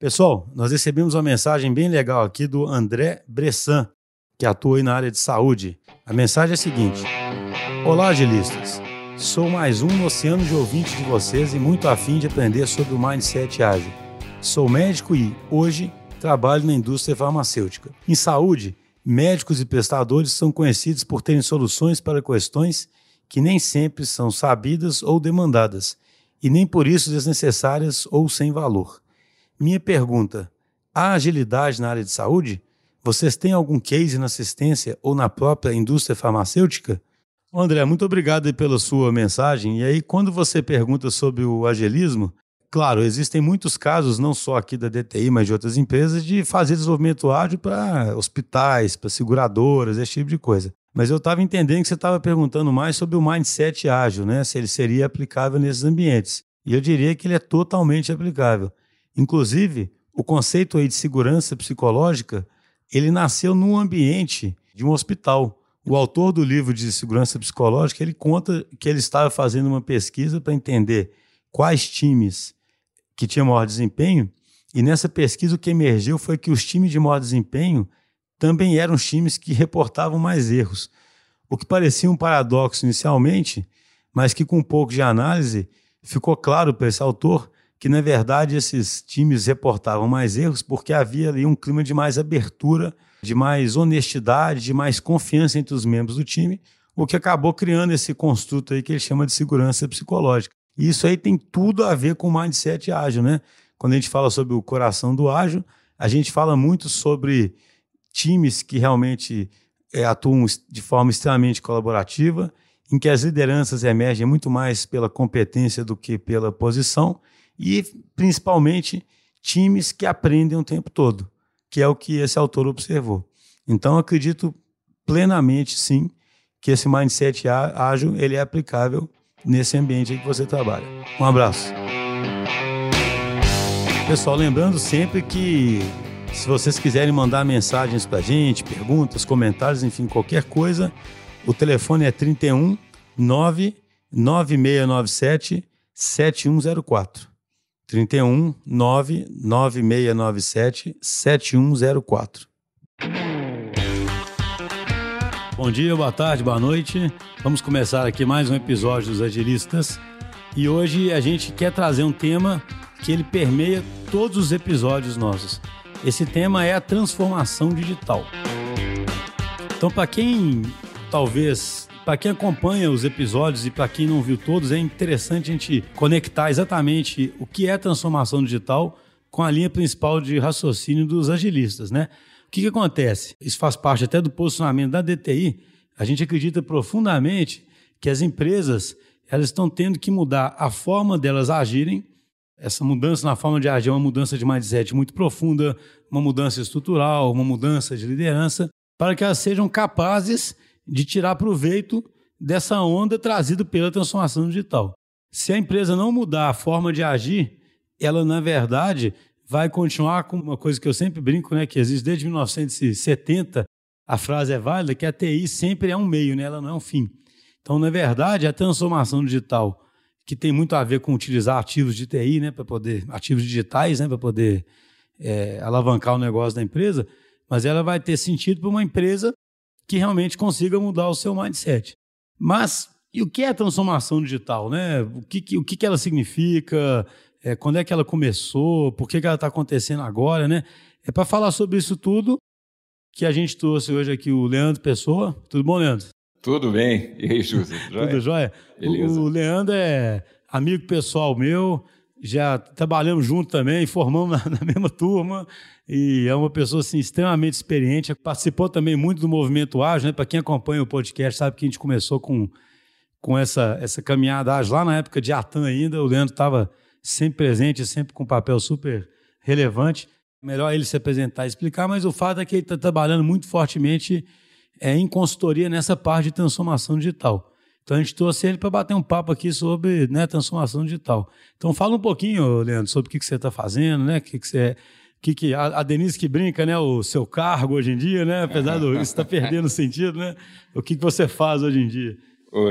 Pessoal, nós recebemos uma mensagem bem legal aqui do André Bressan, que atua na área de saúde. A mensagem é a seguinte: Olá, agilistas. Sou mais um no oceano de ouvintes de vocês e muito afim de aprender sobre o mindset ágil. Sou médico e, hoje, trabalho na indústria farmacêutica. Em saúde, médicos e prestadores são conhecidos por terem soluções para questões que nem sempre são sabidas ou demandadas, e nem por isso desnecessárias ou sem valor. Minha pergunta: há agilidade na área de saúde? Vocês têm algum case na assistência ou na própria indústria farmacêutica? André, muito obrigado pela sua mensagem. E aí, quando você pergunta sobre o agilismo, claro, existem muitos casos, não só aqui da DTI, mas de outras empresas, de fazer desenvolvimento ágil para hospitais, para seguradoras, esse tipo de coisa. Mas eu estava entendendo que você estava perguntando mais sobre o mindset ágil, né? Se ele seria aplicável nesses ambientes. E eu diria que ele é totalmente aplicável. Inclusive, o conceito aí de segurança psicológica, ele nasceu num ambiente de um hospital. O autor do livro de segurança psicológica, ele conta que ele estava fazendo uma pesquisa para entender quais times que tinham maior desempenho, e nessa pesquisa o que emergiu foi que os times de maior desempenho também eram times que reportavam mais erros. O que parecia um paradoxo inicialmente, mas que com um pouco de análise ficou claro para esse autor que, na verdade, esses times reportavam mais erros porque havia ali um clima de mais abertura, de mais honestidade, de mais confiança entre os membros do time, o que acabou criando esse construto aí que ele chama de segurança psicológica. E isso aí tem tudo a ver com o mindset ágil, né? Quando a gente fala sobre o coração do ágil, a gente fala muito sobre times que realmente é, atuam de forma extremamente colaborativa, em que as lideranças emergem muito mais pela competência do que pela posição, e principalmente times que aprendem o tempo todo, que é o que esse autor observou. Então, acredito plenamente, sim, que esse mindset ágil ele é aplicável nesse ambiente em que você trabalha. Um abraço. Pessoal, lembrando sempre que se vocês quiserem mandar mensagens para a gente, perguntas, comentários, enfim, qualquer coisa, o telefone é 31 99697 7104. 31 99697 7104. Bom dia, boa tarde, boa noite. Vamos começar aqui mais um episódio dos Agilistas. E hoje a gente quer trazer um tema que ele permeia todos os episódios nossos. Esse tema é a transformação digital. Então, para quem talvez para quem acompanha os episódios e para quem não viu todos, é interessante a gente conectar exatamente o que é transformação digital com a linha principal de raciocínio dos agilistas, né? O que, que acontece? Isso faz parte até do posicionamento da DTI. A gente acredita profundamente que as empresas elas estão tendo que mudar a forma delas agirem. Essa mudança na forma de agir é uma mudança de mindset muito profunda, uma mudança estrutural, uma mudança de liderança, para que elas sejam capazes de tirar proveito dessa onda trazida pela transformação digital. Se a empresa não mudar a forma de agir, ela, na verdade, vai continuar com uma coisa que eu sempre brinco, né, que existe desde 1970, a frase é válida, que a TI sempre é um meio, né, ela não é um fim. Então, na verdade, a transformação digital, que tem muito a ver com utilizar ativos de TI, né, para poder, ativos digitais, né, para poder é, alavancar o negócio da empresa, mas ela vai ter sentido para uma empresa que realmente consiga mudar o seu mindset. Mas e o que é transformação digital? Né? O, que, o que ela significa? É, quando é que ela começou? Por que, que ela está acontecendo agora? Né? É para falar sobre isso tudo que a gente trouxe hoje aqui o Leandro Pessoa. Tudo bom, Leandro? Tudo bem. E aí, Júlio? Tudo jóia? Beleza. O Leandro é amigo pessoal meu, já trabalhamos junto também, formamos na, na, mesma turma e é uma pessoa assim, extremamente experiente. Participou também muito do movimento ágil, né? Para quem acompanha o podcast, sabe que a gente começou com, com essa, essa caminhada ágil lá na época de Atan ainda. O Leandro estava sempre presente, sempre com um papel super relevante. Melhor ele se apresentar e explicar, mas o fato é que ele está trabalhando muito fortemente é, em consultoria nessa parte de transformação digital. Então a gente trouxe ele para bater um papo aqui sobre né, transformação digital. Então fala um pouquinho, Leandro, sobre o que, que você está fazendo, né? O que, que você é, que, que a, a, Denise que brinca, né? O seu cargo hoje em dia, né? Apesar do isso estar tá perdendo sentido, né? O que, que você faz hoje em dia? Ô,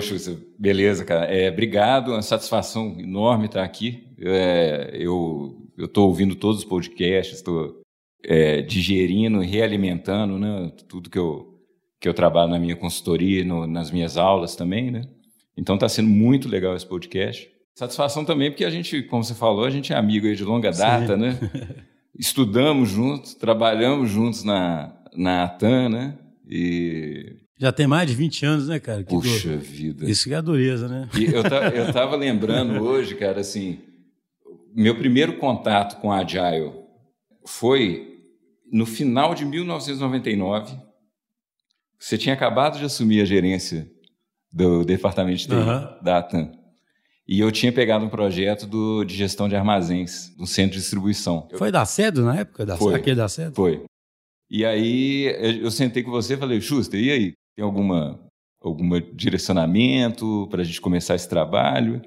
beleza, cara. É, obrigado, uma satisfação enorme estar aqui. É, eu estou ouvindo todos os podcasts, estou é, digerindo, realimentando, né? Tudo que eu que eu trabalho na minha consultoria, no, nas minhas aulas também, né? Então está sendo muito legal esse podcast. Satisfação também porque a gente, como você falou, a gente é amigo aí de longa data, Sim. né? Estudamos juntos, trabalhamos juntos na na Atan, né? E já tem mais de 20 anos, né, cara? Que Puxa do... vida. Isso que é a dureza, né? E eu, eu tava lembrando hoje, cara, assim, meu primeiro contato com a Agile foi no final de 1999. Você tinha acabado de assumir a gerência do departamento de TI uhum. da ATAM. E eu tinha pegado um projeto do, de gestão de armazéns, no centro de distribuição. Foi da Cedo na época? Da, foi. Aquele da Cedo? Foi. E aí eu sentei com você e falei, Schuster, e aí? Tem alguma algum direcionamento para a gente começar esse trabalho?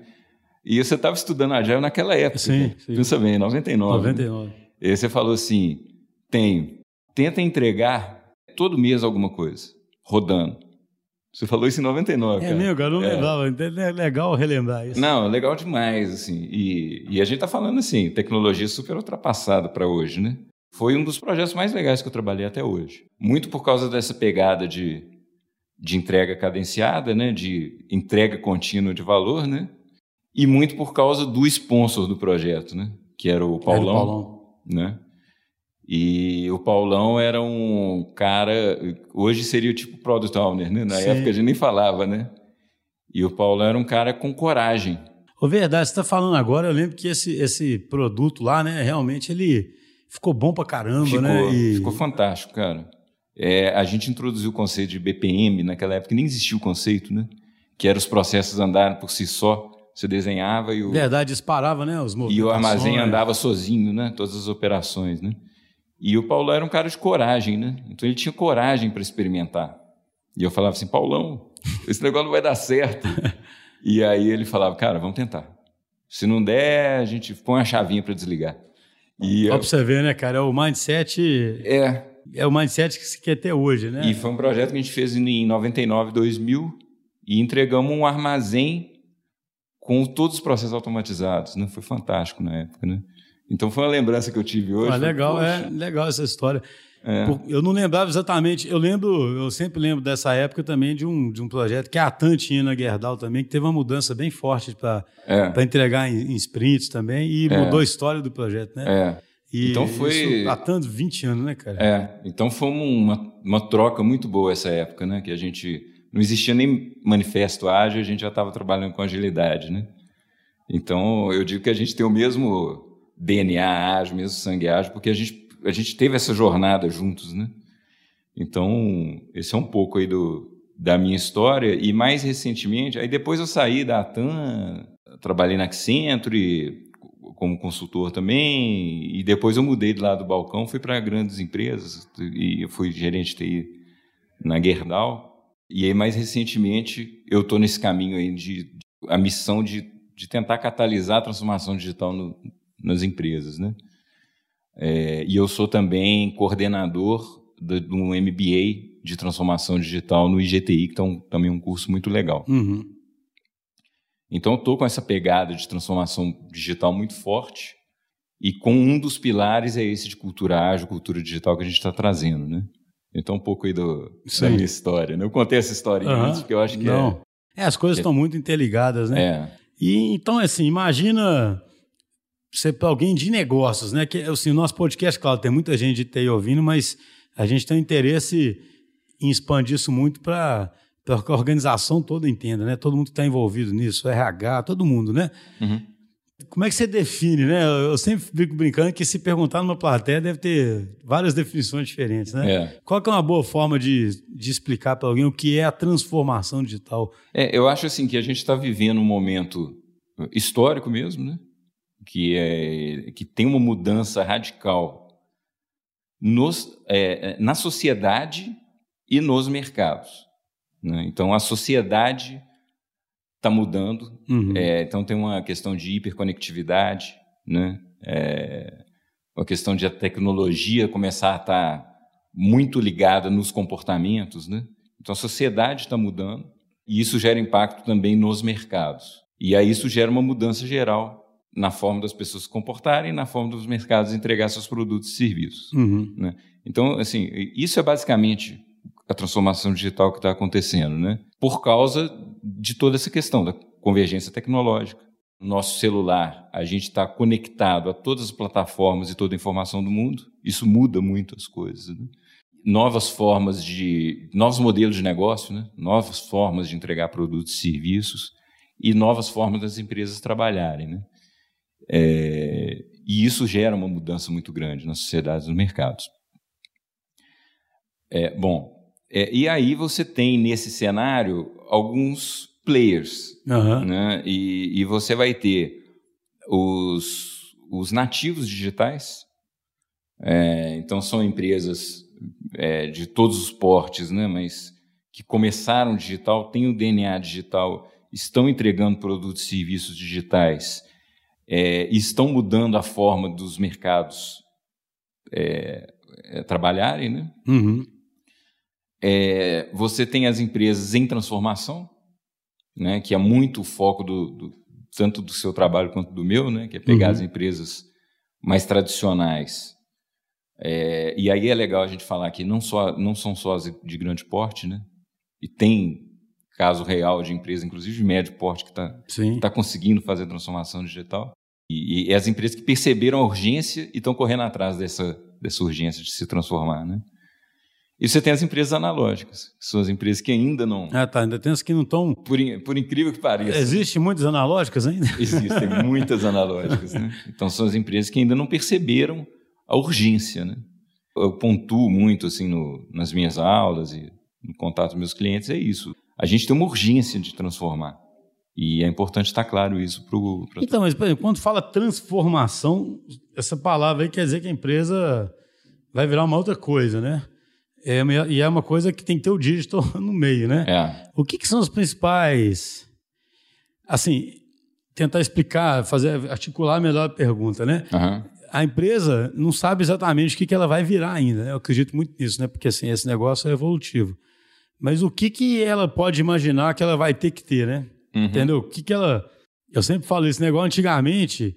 E você estava estudando Agile naquela época. Sim, né? sim. Pensa bem, 99. 99. Né? E aí você falou assim, tenho. Tenta entregar todo mês alguma coisa, rodando. Você falou isso em 99, é cara. Mesmo, cara, não é. lembrava. É legal relembrar isso. Não, legal demais, assim. E, e a gente está falando assim, tecnologia super ultrapassada para hoje, né? Foi um dos projetos mais legais que eu trabalhei até hoje. Muito por causa dessa pegada de de entrega cadenciada, né, de entrega contínua de valor, né, e muito por causa do sponsor do projeto, né, que era o Paulão, era o Paulão. né, e o Paulão era um cara, hoje seria o tipo product owner, né, na Sim. época a gente nem falava, né, e o Paulão era um cara com coragem. O verdade, você está falando agora, eu lembro que esse, esse produto lá, né, realmente ele ficou bom pra caramba, ficou, né? E... Ficou fantástico, cara. É, a gente introduziu o conceito de BPM naquela época, nem existia o conceito, né? Que era os processos andarem por si só. Você desenhava e o. Verdade, disparava, né? Os E o armazém andava sozinho, né? Todas as operações, né? E o Paulão era um cara de coragem, né? Então ele tinha coragem para experimentar. E eu falava assim, Paulão, esse negócio não vai dar certo. e aí ele falava, cara, vamos tentar. Se não der, a gente põe a chavinha para desligar. E Só eu... para você ver, né, cara? O mindset. É é o mindset que se quer ter hoje, né? E foi um projeto que a gente fez em 99, 2000 e entregamos um armazém com todos os processos automatizados, né? Foi fantástico na época, né? Então foi uma lembrança que eu tive hoje. Ah, legal, é legal essa história. É. Eu não lembrava exatamente. Eu lembro, eu sempre lembro dessa época também de um, de um projeto que a Atan tinha na Gerdau também, que teve uma mudança bem forte para é. entregar em, em, sprints também e é. mudou a história do projeto, né? É. E então foi isso há tanto 20 anos, né, cara? É. Então foi uma, uma troca muito boa essa época, né? Que a gente não existia nem manifesto ágil, a gente já estava trabalhando com agilidade, né? Então eu digo que a gente tem o mesmo DNA ágil, mesmo sangue ágil, porque a gente a gente teve essa jornada juntos, né? Então esse é um pouco aí do da minha história e mais recentemente, aí depois eu saí da Atan, trabalhei na Accenture, como consultor também, e depois eu mudei de lá do balcão, fui para grandes empresas, e fui gerente de TI na Gerdau, e aí mais recentemente eu estou nesse caminho aí de a missão de, de tentar catalisar a transformação digital no, nas empresas, né? É, e eu sou também coordenador de, de, um MBA de transformação digital no IGTI, que é um, também um curso muito legal. Uhum. Então, eu estou com essa pegada de transformação digital muito forte e com um dos pilares é esse de cultura ágil, cultura digital que a gente está trazendo, né? Então, um pouco aí do, da minha história. Né? Eu contei essa história uhum. antes, porque eu acho que Não. é... é as coisas estão é... muito interligadas, né? É. E, então, assim, imagina para alguém de negócios, né? Que, assim, o nosso podcast, claro, tem muita gente de TI ouvindo, mas a gente tem interesse em expandir isso muito para para que a organização toda entenda, né? Todo mundo que está envolvido nisso, RH, todo mundo, né? Uhum. Como é que você define, né? Eu sempre fico brincando que se perguntar numa plateia deve ter várias definições diferentes, né? É. Qual é uma boa forma de, de explicar para alguém o que é a transformação digital? É, eu acho assim que a gente está vivendo um momento histórico mesmo, né? Que, é, que tem uma mudança radical nos, é, na sociedade e nos mercados. Né? Então, a sociedade está mudando. Uhum. É, então, tem uma questão de hiperconectividade, né? É, uma questão de a tecnologia começar a estar tá muito ligada nos comportamentos. Né? Então, a sociedade está mudando e isso gera impacto também nos mercados. E aí isso gera uma mudança geral na forma das pessoas se comportarem, na forma dos mercados entregar seus produtos e serviços. Uhum. Né? Então, assim, isso é basicamente a transformação digital que está acontecendo, né? Por causa de toda essa questão da convergência tecnológica. Nosso celular, a gente está conectado a todas as plataformas e toda a informação do mundo. Isso muda muito as coisas. Né? Novas formas de, novos modelos de negócio, né? novas formas de entregar produtos e serviços e novas formas das empresas trabalharem, né? É, e isso gera uma mudança muito grande nas sociedades e nos mercados. É, bom, é, e aí você tem nesse cenário alguns players, Aham. né? E, e você vai ter os, os nativos digitais, é, então são empresas é, de todos os portes, né? Mas que começaram digital, têm o DNA digital, estão entregando produtos e serviços digitais, é, e estão mudando a forma dos mercados é, é, trabalharem, né? Uhum. É, você tem as empresas em transformação, né, que é muito o foco do, do- tanto do seu trabalho quanto do meu, né, que é pegar Uhum. as empresas mais tradicionais. É, e aí é legal a gente falar que não, só, não são só as de grande porte, né, e tem caso real de empresa, inclusive de médio porte, que está está conseguindo fazer transformação digital. E, e as empresas que perceberam a urgência e estão correndo atrás dessa, dessa urgência de se transformar. Né? E você tem as empresas analógicas, que são as empresas que ainda não. Ah, tá. Ainda tem as que não estão. Por, por incrível que pareça, Existem muitas analógicas ainda? existem muitas analógicas. Né? Então são as empresas que ainda não perceberam a urgência. Né? Eu pontuo muito assim no, nas minhas aulas e no contato com meus clientes, é isso. A gente tem uma urgência de transformar. E é importante estar claro isso para o. Então, mas por exemplo, quando fala transformação, essa palavra aí quer dizer que a empresa vai virar uma outra coisa, né? É, e é uma coisa que tem que ter o digital no meio, né? É. O que, que são os principais. Assim, tentar explicar, fazer, articular melhor a pergunta, né? Aham. A empresa não sabe exatamente o que, que ela vai virar ainda. né? Eu acredito muito nisso, né? Porque assim, esse negócio é evolutivo. Mas o que, que ela pode imaginar que ela vai ter que ter, né? Uhum. Entendeu? O que, que ela. Eu sempre falo esse negócio, antigamente,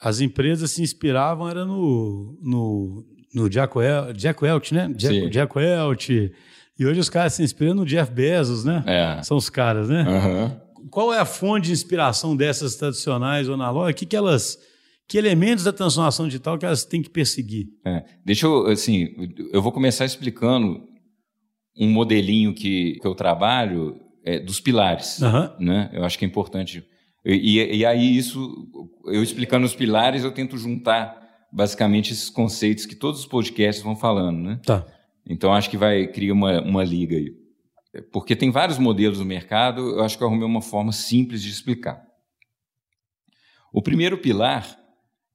as empresas se inspiravam era no, no, no Jack, Wel- Jack Welch, né? Jack. Jack Welch. E hoje os caras se inspiram no Jeff Bezos, né? É. São os caras, né? Aham. Qual é a fonte de inspiração dessas tradicionais ou analógicas? Que, que elas. Que elementos da transformação digital que elas têm que perseguir? É. Deixa eu, assim, eu vou começar explicando um modelinho que, que eu trabalho é, dos pilares. Aham. Né? Eu acho que é importante. E, e- e aí, isso, eu explicando os pilares, eu tento juntar basicamente esses conceitos que todos os podcasts vão falando. Né? Tá. Então, acho que vai criar uma, uma liga aí. Porque tem vários modelos no mercado, eu acho que eu arrumei uma forma simples de explicar. O primeiro pilar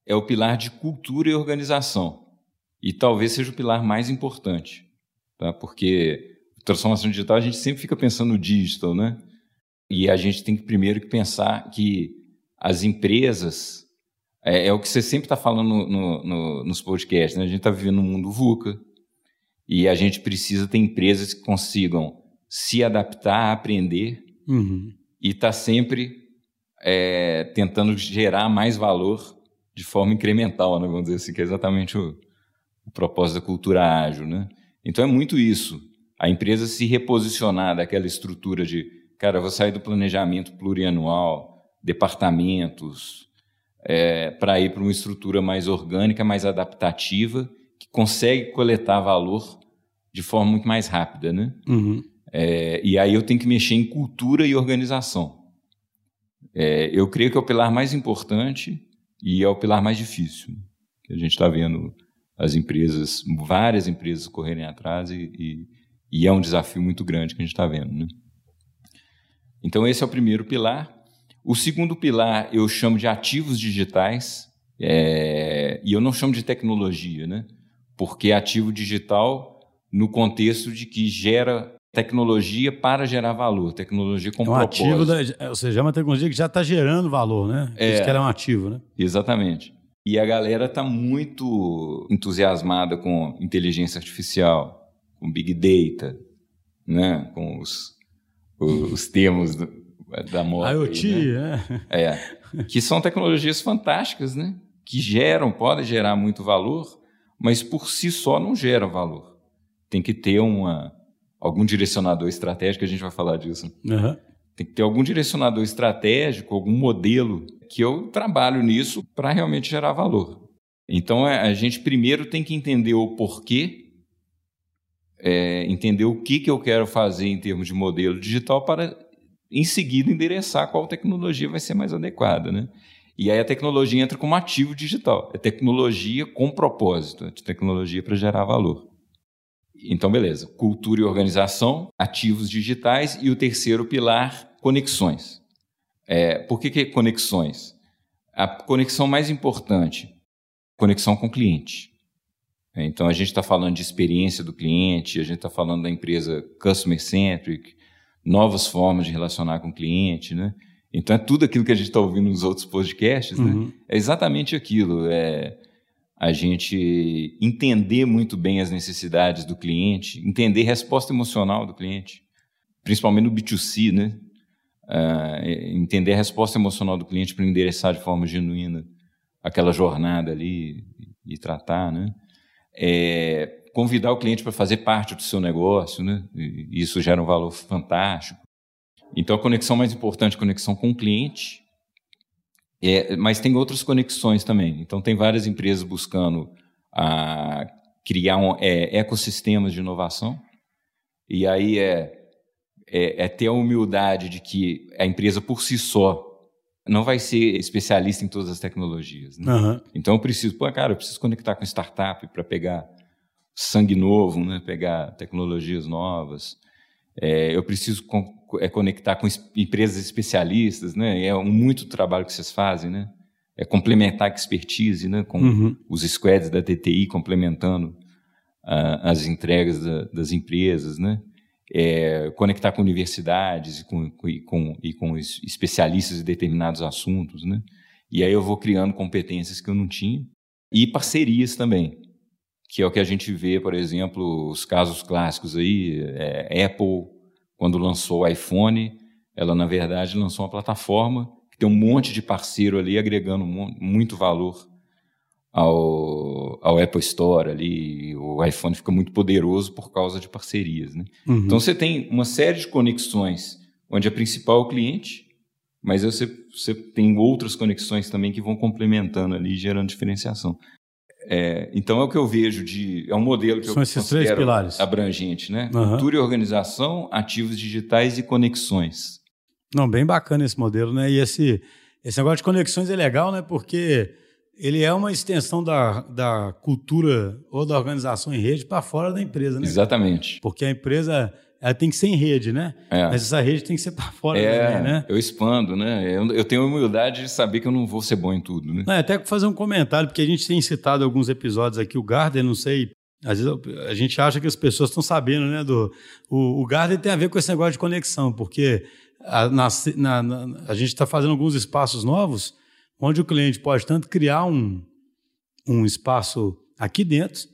é o pilar de cultura e organização. E talvez seja o pilar mais importante. Tá? Porque transformação digital, a gente sempre fica pensando no digital, né? E a gente tem que primeiro que pensar que as empresas, é, é o que você sempre está falando no- no- no- nos podcasts, né? A gente está vivendo num mundo VUCA, e a gente precisa ter empresas que consigam se adaptar, aprender Uhum. e estar sempre é, tentando gerar mais valor de forma incremental, né? vamos dizer assim, que é exatamente o, o propósito da cultura ágil. Né? Então é muito isso. A empresa se reposicionar daquela estrutura de, cara, vou sair do planejamento plurianual, departamentos, para ir para uma estrutura mais orgânica, mais adaptativa, que consegue coletar valor de forma muito mais rápida, né? Uhum. É, e aí eu tenho que mexer em cultura e organização. É, eu creio que é o pilar mais importante e é o pilar mais difícil. A gente está vendo as empresas, várias empresas correrem atrás e, e, e é um desafio muito grande que a gente está vendo. Né? Então esse é o primeiro pilar. O segundo pilar eu chamo de ativos digitais é, e eu não chamo de tecnologia, né? Porque ativo digital no contexto de que gera tecnologia para gerar valor, tecnologia com É um propósito. ativo, da, é, ou seja, é uma tecnologia que já está gerando valor, né? É. Isso que ela é um ativo, né? Exatamente. E a galera está muito entusiasmada com inteligência artificial, com big data, né? com os, os termos da moda. IoT, né? é. é. Que são tecnologias fantásticas, né? Que geram, podem gerar muito valor, mas por si só não geram valor. Tem que ter uma, algum direcionador estratégico, a gente vai falar disso. Uhum. Tem que ter algum direcionador estratégico, algum modelo que eu trabalho nisso para realmente gerar valor. Então é, a gente primeiro tem que entender o porquê, é, entender o que, que eu quero fazer em termos de modelo digital para em seguida endereçar qual tecnologia vai ser mais adequada, né? E aí a tecnologia entra como ativo digital. É tecnologia com propósito, é tecnologia para gerar valor. Então, beleza. Cultura e organização, ativos digitais e o terceiro pilar, conexões. É, por que, que conexões? A conexão mais importante, conexão com o cliente. Então, a gente está falando de experiência do cliente, a gente está falando da empresa customer centric, novas formas de relacionar com o cliente, né? Então, é tudo aquilo que a gente está ouvindo nos outros podcasts, né? uhum. né? É exatamente aquilo. É a gente entender muito bem as necessidades do cliente, entender a resposta emocional do cliente, principalmente no B2C, né? Uh, entender a resposta emocional do cliente para endereçar de forma genuína aquela jornada ali e, e tratar, né? É, convidar o cliente para fazer parte do seu negócio, né? E isso gera um valor fantástico. Então, a conexão mais importante, conexão com o cliente, é, mas tem outras conexões também. Então, tem várias empresas buscando a, criar um, é, ecossistemas de inovação. E aí é, é, é, ter a humildade de que a empresa por si só não vai ser especialista em todas as tecnologias. Né? Uhum. Então, eu preciso, pô, cara, eu preciso conectar com startup para pegar sangue novo, né? pegar tecnologias novas. É, eu preciso é conectar com empresas especialistas, né? É um muito trabalho que vocês fazem, né? É complementar a expertise, né? Com uhum. os squads da TTI complementando uh, as entregas da, das empresas, né? É, conectar com universidades e com, e com, e com especialistas em determinados assuntos, né? E aí eu vou criando competências que eu não tinha e parcerias também, que é o que a gente vê, por exemplo, os casos clássicos aí, é, Apple quando lançou o iPhone, ela na verdade lançou uma plataforma que tem um monte de parceiro ali agregando muito valor ao, ao Apple Store ali. O iPhone fica muito poderoso por causa de parcerias. Né? Uhum. Então você tem uma série de conexões onde a principal é o cliente, mas você, você tem outras conexões também que vão complementando ali, gerando diferenciação. É, então é o que eu vejo de. É um modelo que São eu esses três pilares. abrangente, né? Uhum. Cultura e organização, ativos digitais e conexões. Não, bem bacana esse modelo, né? E esse, esse negócio de conexões é legal, né? Porque ele é uma extensão da, da cultura ou da organização em rede para fora da empresa, né? Exatamente. Porque a empresa ela tem que ser em rede, né? É. Mas essa rede tem que ser para fora é, também, né? Eu expando, né? Eu, eu tenho a humildade de saber que eu não vou ser bom em tudo, né? Não, até fazer um comentário, porque a gente tem citado alguns episódios aqui, o Gardner, não sei, às vezes a gente acha que as pessoas estão sabendo, né? Do, o, o Gardner tem a ver com esse negócio de conexão, porque a, na, na, na, a gente está fazendo alguns espaços novos onde o cliente pode tanto criar um, um espaço aqui dentro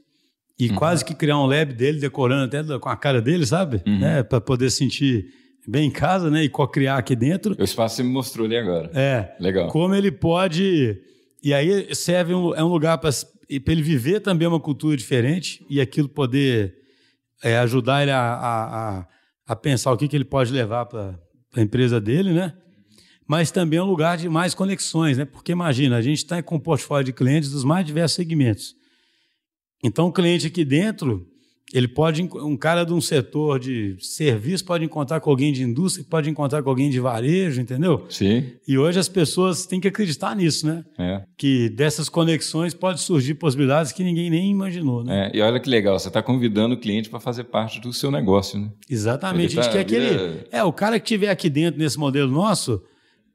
e uhum. quase que criar um lab dele, decorando até com a cara dele, sabe? Uhum. Né? Para poder sentir bem em casa, né? E co-criar aqui dentro. O espaço você me mostrou ali agora. É. Legal. Como ele pode. E aí serve um, é um lugar para ele viver também uma cultura diferente e aquilo poder é, ajudar ele a, a, a, a, pensar o que, que ele pode levar para a empresa dele, né? Mas também é um lugar de mais conexões, né? Porque imagina, a gente está com um portfólio de clientes dos mais diversos segmentos. Então, o cliente aqui dentro, ele pode, um cara de um setor de serviço pode encontrar com alguém de indústria, pode encontrar com alguém de varejo, entendeu? Sim. E hoje as pessoas têm que acreditar nisso, né? É. Que dessas conexões pode surgir possibilidades que ninguém nem imaginou, né? É. E olha que legal, você está convidando o cliente para fazer parte do seu negócio, né? Exatamente. Ele a gente tá, quer que ele. É, o cara que estiver aqui dentro nesse modelo nosso,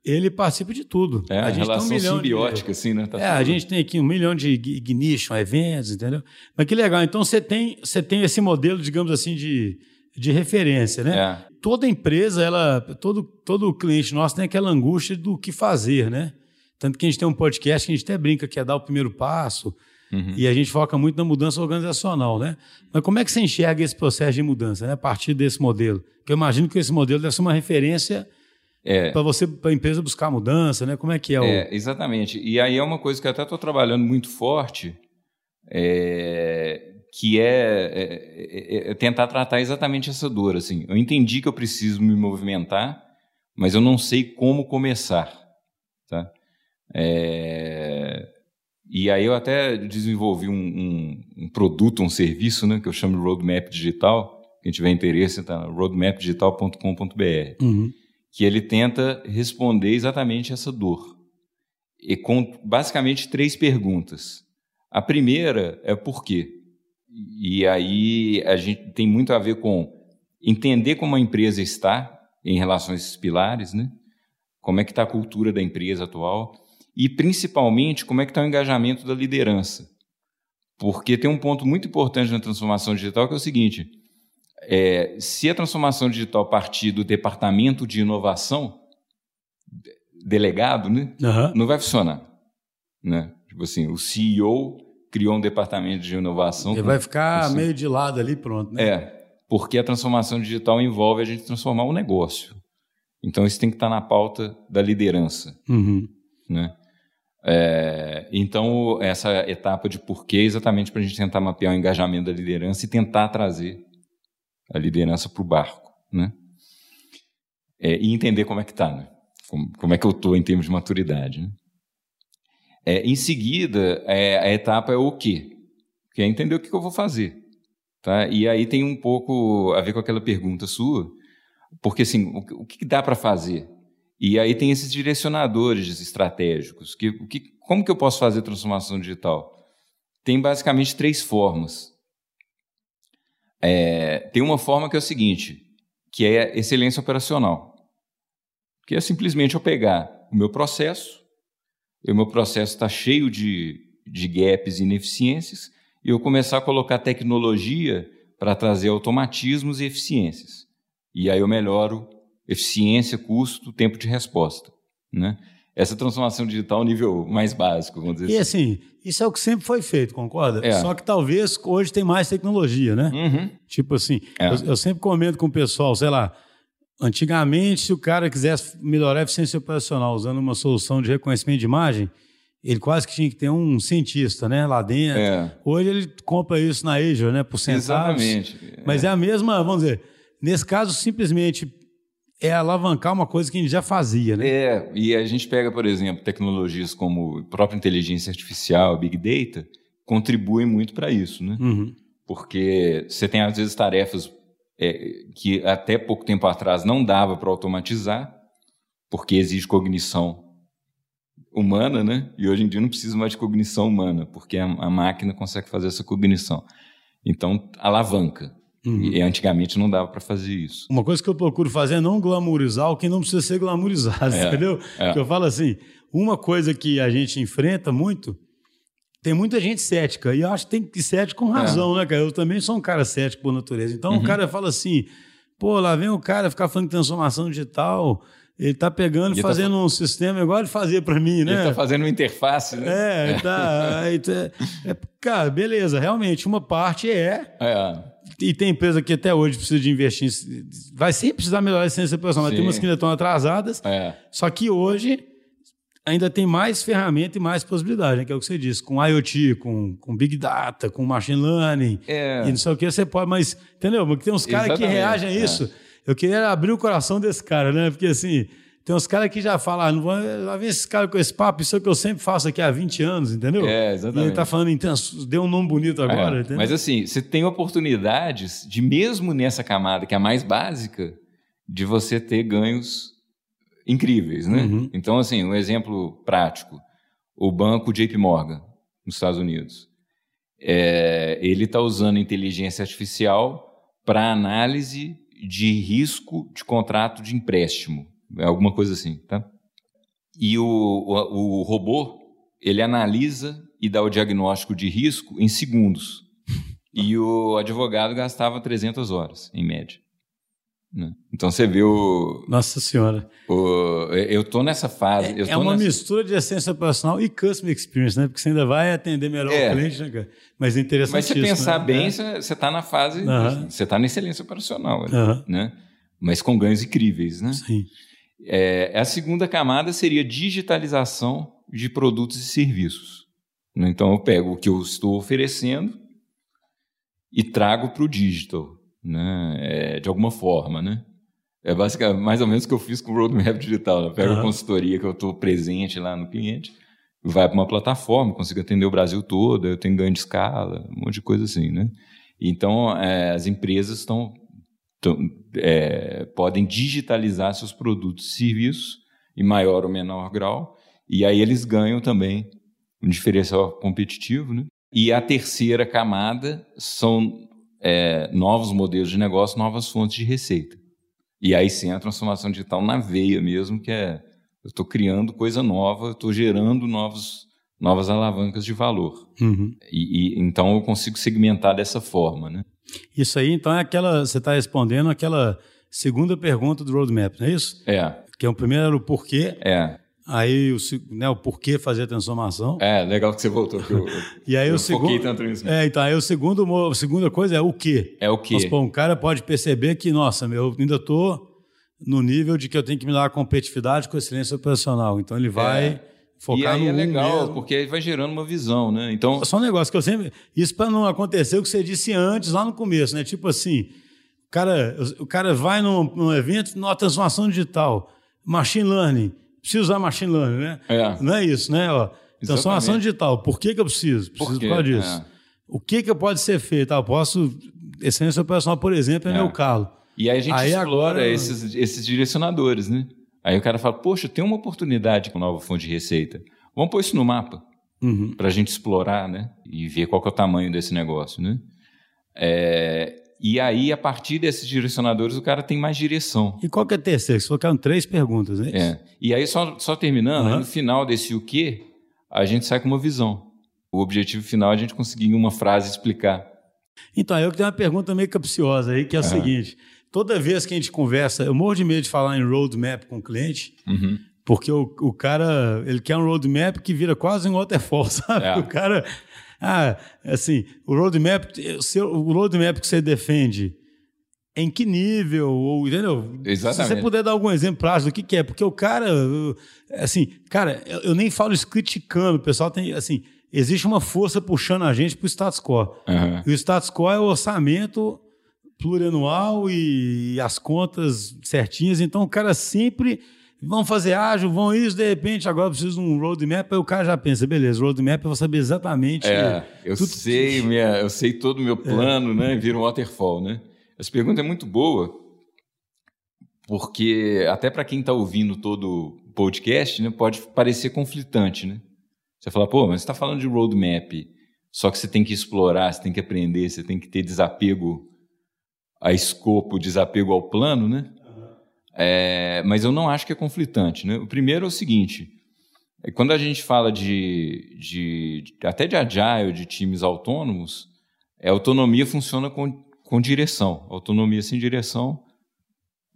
ele participa de tudo. É, a gente relação tem um simbiótica, de, assim, né? Tá é, tudo. a gente tem aqui um milhão de ignition, eventos, entendeu? Mas que legal. Então você tem, você tem esse modelo, digamos assim, de, de referência, né? É. Toda empresa, ela, todo, todo cliente nosso tem aquela angústia do que fazer, né? Tanto que a gente tem um podcast que a gente até brinca que é dar o primeiro passo. Uhum. E a gente foca muito na mudança organizacional, né? Mas como é que você enxerga esse processo de mudança, né? A partir desse modelo? Porque eu imagino que esse modelo deve ser uma referência É. Para você, para a empresa buscar mudança, né? Como é que é, o. É, exatamente. E aí é uma coisa que eu até estou trabalhando muito forte, é, que é, é, é, é, tentar tratar exatamente essa dor. Assim. Eu entendi que eu preciso me movimentar, mas eu não sei como começar. Tá? E aí eu até desenvolvi um, um, um, produto, um serviço, né, que eu chamo de Roadmap Digital. Quem tiver interesse, está roadmapdigital.com.br. Uhum. Que ele tenta responder exatamente essa dor. E com basicamente três perguntas. A primeira é por quê? E aí a gente tem muito a ver com entender como a empresa está em relação a esses pilares, né? Como é que está a cultura da empresa atual e principalmente como é que está o engajamento da liderança. Porque tem um ponto muito importante na transformação digital que é o seguinte: é, se a transformação digital partir do departamento de inovação delegado, né, uhum. não vai funcionar, né? Tipo assim, o CEO criou um departamento de inovação. Ele vai ficar assim, meio de lado ali, pronto, né? É, porque a transformação digital envolve a gente transformar um negócio. Então isso tem que estar na pauta da liderança, uhum. né? É, então essa etapa de porquê é exatamente para a gente tentar mapear o engajamento da liderança e tentar trazer a liderança para o barco, né? É, e entender como é que está, né? Como, como, é que eu estou em termos de maturidade, né? É, em seguida, é, a etapa é o quê? Que é entender o que, que eu vou fazer. Tá? E aí tem um pouco a ver com aquela pergunta sua, porque assim, o, o que dá para fazer? E aí tem esses direcionadores estratégicos. Que, que, como que eu posso fazer transformação digital? Tem basicamente três formas. É, tem uma forma que é o seguinte, que é excelência operacional, que é simplesmente eu pegar o meu processo, o meu processo está cheio de, de gaps e ineficiências, e eu começar a colocar tecnologia para trazer automatismos e eficiências. E aí eu melhoro eficiência, custo, tempo de resposta. Né? Essa transformação digital nível mais básico, vamos dizer e, assim. E assim, isso é o que sempre foi feito, concorda? É. Só que talvez hoje tem mais tecnologia, né? Uhum. Tipo assim, é. eu, eu sempre comento com o pessoal, sei lá, Antigamente, se o cara quisesse melhorar a eficiência operacional usando uma solução de reconhecimento de imagem, ele quase que tinha que ter um cientista, né, lá dentro. É. Hoje ele compra isso na Azure, né, por centavos. Exatamente. Mas é a mesma, vamos dizer, nesse caso simplesmente é alavancar uma coisa que a gente já fazia, né? É, e a gente pega, por exemplo, tecnologias como própria inteligência artificial, big data, contribuem muito para isso, né? Uhum. Porque você tem às vezes tarefas é, que até pouco tempo atrás não dava para automatizar, porque exige cognição humana, né? E hoje em dia não precisa mais de cognição humana, porque a, a máquina consegue fazer essa cognição. Então, alavanca. Uhum. E antigamente não dava para fazer isso. Uma coisa que eu procuro fazer é não glamourizar o que não precisa ser glamourizado, é, entendeu? É. eu falo assim, uma coisa que a gente enfrenta muito tem muita gente cética, e eu acho que tem que ser cético com razão, é. né, cara? Eu também sou um cara cético por natureza. Então uhum. o cara fala assim, pô, lá vem o cara ficar falando de transformação digital, ele tá pegando e tá fazendo tá... um sistema igual ele fazia para mim, né? Ele tá fazendo uma interface, né? É, é. tá. Tá é, cara, beleza, realmente, uma parte é. é. E tem empresa que até hoje precisa de investir. Vai sempre precisar melhorar a ciência pessoal, mas tem umas que ainda estão atrasadas. É. Só que hoje ainda tem mais ferramenta e mais possibilidade, né? que é o que você disse, com IoT, com, com Big Data, com Machine Learning, é. e não sei o que, você pode, mas, entendeu? Porque tem uns caras que reagem a é. isso. É. Eu queria abrir o coração desse cara, né? Porque assim, tem uns caras que já falam, ah, não lá vem esse cara com esse papo, isso é o que eu sempre faço aqui há 20 anos, entendeu? É, exatamente. E ele tá falando, então, deu um nome bonito agora, é, Mas assim, você tem oportunidades de, mesmo nessa camada, que é a mais básica, de você ter ganhos incríveis, né? Uhum. Então, assim, um exemplo prático: o banco JP Morgan, nos Estados Unidos. É, ele está usando inteligência artificial para análise de risco de contrato de empréstimo, alguma coisa assim, tá? E o, o, o robô ele analisa e dá o diagnóstico de risco em segundos. E o advogado gastava 300 horas, em média. Né? Então você vê o. Nossa Senhora. O, eu estou nessa fase. É, é uma nessa... mistura de essência operacional e customer experience, né? Porque você ainda vai atender melhor é. o cliente, né, cara? Mas é interessante. Mas se pensar né? bem, é. você está na fase. Você está na excelência operacional, né? Mas com ganhos incríveis, né? Sim. É, a segunda camada seria digitalização de produtos e serviços. Né? Então, eu pego o que eu estou oferecendo e trago para o digital, né? É, de alguma forma. Né? É basicamente mais ou menos o que eu fiz com o Roadmap Digital. Né? Eu pego uhum. a consultoria que eu estou presente lá no cliente, vai para uma plataforma, consigo atender o Brasil todo, eu tenho ganho de escala, um monte de coisa assim. Né? Então, é, as empresas estão é, podem digitalizar seus produtos e serviços em maior ou menor grau, e aí eles ganham também um diferencial competitivo. Né? E a terceira camada são é, novos modelos de negócio, novas fontes de receita. E aí sim a transformação digital na veia mesmo, que é eu estou criando coisa nova, estou gerando novos, novas alavancas de valor. Uhum. E, e, então eu consigo segmentar dessa forma, né? Isso aí, então, é aquela. Você está respondendo aquela segunda pergunta do roadmap, não é isso? É. Que é o primeiro era o porquê. É. Aí o, né, o porquê fazer a transformação. É, legal que você voltou. Que eu, e aí eu o segundo. Tanto nisso. É, então aí o segundo, a segunda coisa é o quê? É o quê? Mas, pô, um cara pode perceber que, nossa, meu, eu ainda estou no nível de que eu tenho que me dar a competitividade com excelência operacional. Então ele vai. É Focar e aí é legal, mesmo. porque aí vai gerando uma visão, né? Então... Só um negócio que eu sempre... Isso para não acontecer o que você disse antes, lá no começo, né? Tipo assim, o cara, o cara vai num, num evento, numa transformação digital, machine learning, precisa usar machine learning, né? É. Não é isso, né? Ó, transformação digital, por que, que eu preciso? Preciso por, por causa disso. É. O que, que pode ser feito? Ah, eu posso... Excelência operacional, por exemplo, é, é. meu calo. E aí a gente aí explora agora... esses, esses direcionadores, né? Aí o cara fala, poxa, tem uma oportunidade com nova fonte de receita. Vamos pôr isso no mapa uhum. para a gente explorar, né? E ver qual é o tamanho desse negócio, né? É, e aí, a partir desses direcionadores, o cara tem mais direção. E qual que é a terceira? Você falou três perguntas, né? É. E aí, só, só terminando, uhum. no final desse o quê, a gente sai com uma visão. O objetivo final é a gente conseguir em uma frase explicar. Então, eu que tenho uma pergunta meio capciosa aí, que é o uhum. seguinte toda vez que a gente conversa, eu morro de medo de falar em roadmap com o cliente, uhum. porque o, o cara, ele quer um roadmap que vira quase um waterfall, sabe? É. O cara, ah, assim, o roadmap, o, seu, o roadmap que você defende, em que nível, ou, entendeu? Exatamente. Se você puder dar algum exemplo prático do que, que é, porque o cara, assim, cara, eu, eu nem falo isso criticando, o pessoal tem, assim, existe uma força puxando a gente para o status quo. Uhum. E o status quo é o orçamento plurianual e as contas certinhas. Então o cara sempre vão fazer ágil, vão isso, de repente agora precisa de um roadmap, aí o cara já pensa, beleza, roadmap eu vou saber exatamente. É, eu tudo... sei, minha, eu sei todo o meu plano, é. né? Vira um waterfall, né? Essa pergunta é muito boa, porque até para quem está ouvindo todo o podcast, né, pode parecer conflitante, né? Você fala, pô, mas você está falando de roadmap, só que você tem que explorar, você tem que aprender, você tem que ter desapego a escopo, desapego ao plano, né? É, mas eu não acho que é conflitante. Né? O primeiro é o seguinte: é quando a gente fala de, de, de, até de agile, de times autônomos, a autonomia funciona com, com direção. Autonomia sem direção,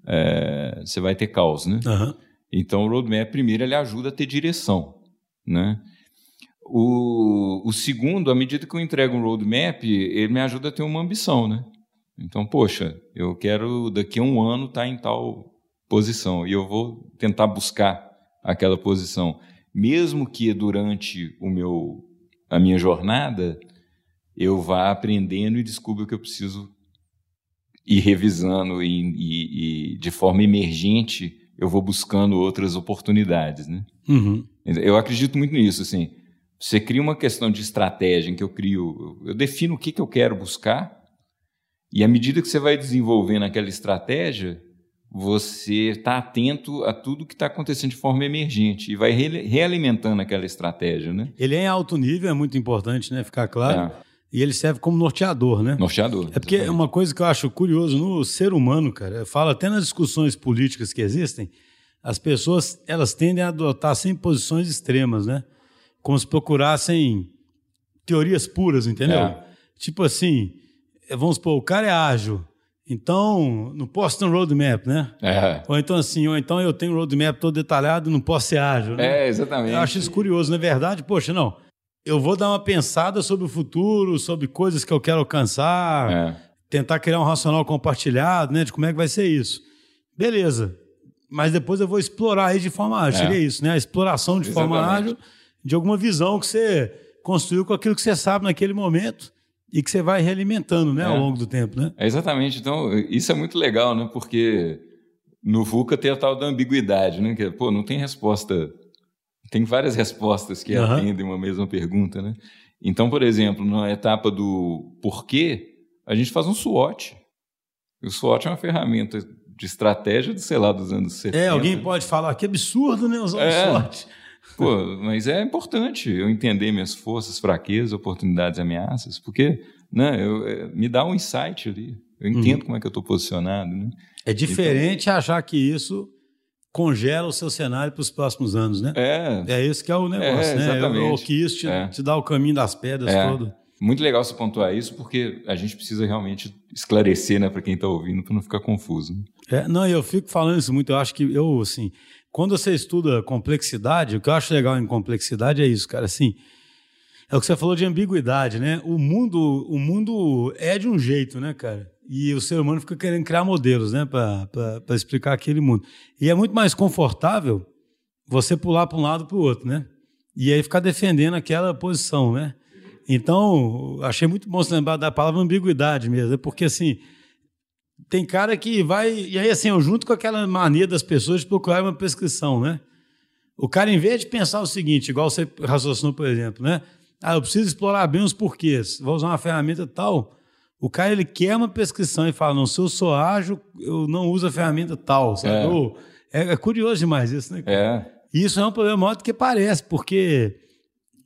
é, você vai ter caos, né? Uhum. Então o roadmap primeiro ele ajuda a ter direção, né? O, o segundo, à medida que eu entrego um roadmap, ele me ajuda a ter uma ambição, né? Então, poxa, eu quero daqui a um ano estar tá em tal posição e eu vou tentar buscar aquela posição, mesmo que durante o meu a minha jornada eu vá aprendendo e descubra que eu preciso ir revisando e, e, e de forma emergente eu vou buscando outras oportunidades, né? Uhum. Eu acredito muito nisso, assim. Você cria uma questão de estratégia em que eu crio, eu defino o que, que eu quero buscar e à medida que você vai desenvolvendo aquela estratégia, você está atento a tudo que está acontecendo de forma emergente e vai re realimentando aquela estratégia, né? Ele é em alto nível, é muito importante, né? Ficar claro. É. E ele serve como norteador, né? Norteador. É porque exatamente. uma coisa que eu acho curioso no ser humano, cara, fala até nas discussões políticas que existem, as pessoas elas tendem a adotar sempre posições extremas, né? Como se procurassem teorias puras, entendeu? É. Tipo assim, é, vamos supor, o cara é ágil, então não posso ter um roadmap, né? É. Ou então assim, ou então eu tenho um roadmap todo detalhado, não posso ser ágil. Né? É, exatamente. Eu acho isso curioso, na é verdade, poxa, não. Eu vou dar uma pensada sobre o futuro, sobre coisas que eu quero alcançar, é. tentar criar um racional compartilhado, né? De como é que vai ser isso. Beleza. mas depois eu vou explorar ele de forma ágil. É. Seria isso, né? A exploração de forma Exatamente. ágil de alguma visão que você construiu com aquilo que você sabe naquele momento e que você vai realimentando, né, ao É. longo do tempo, né? É exatamente. Então, isso é muito legal, né? Porque no VUCA tem a tal da ambiguidade, né? Que, é, pô, não tem resposta. Tem várias respostas que Aham. atendem uma mesma pergunta, né? Então, por exemplo, na etapa do porquê, a gente faz um SWOT. O SWOT é uma ferramenta de estratégia, do, sei lá, dos anos 70. É, alguém pode falar que absurdo, né, usar É. sorte. Pô, mas é importante eu entender minhas forças, fraquezas, oportunidades ameaças, porque né, eu- é, me dá um insight ali. Eu Uhum. entendo como é que eu estou posicionado, né? É diferente achar que isso congela o seu cenário para os próximos anos, né? É, É esse que é o negócio, É, né? exatamente. Ou que isso te, É. te dá o caminho das pedras É. todo. muito legal você pontuar isso, porque a gente precisa realmente esclarecer né, para quem está ouvindo, para não ficar confuso. né? É, não, eu fico falando isso muito. Eu acho que eu, assim, quando você estuda complexidade, o que eu acho legal em complexidade é isso, cara. Assim, é o que você falou de ambiguidade, né? O mundo, o mundo é de um jeito, né, cara? E o ser humano fica querendo criar modelos, né, para explicar aquele mundo. E é muito mais confortável você pular para um lado para o outro, né? E aí ficar defendendo aquela posição, né? Então, achei muito bom se lembrar da palavra ambiguidade mesmo, né? porque assim, tem cara que vai. E aí, assim, eu junto com aquela mania das pessoas de procurar uma prescrição, né? O cara, em vez de pensar o seguinte, igual você raciocinou, por exemplo, né? Ah, eu preciso explorar bem os porquês, vou usar uma ferramenta tal. O cara, ele quer uma prescrição e fala: não, se eu sou ágil, eu não uso a ferramenta tal, sabe? É. Ou- É, é curioso demais isso, né? É, isso é um problema maior do que parece, porque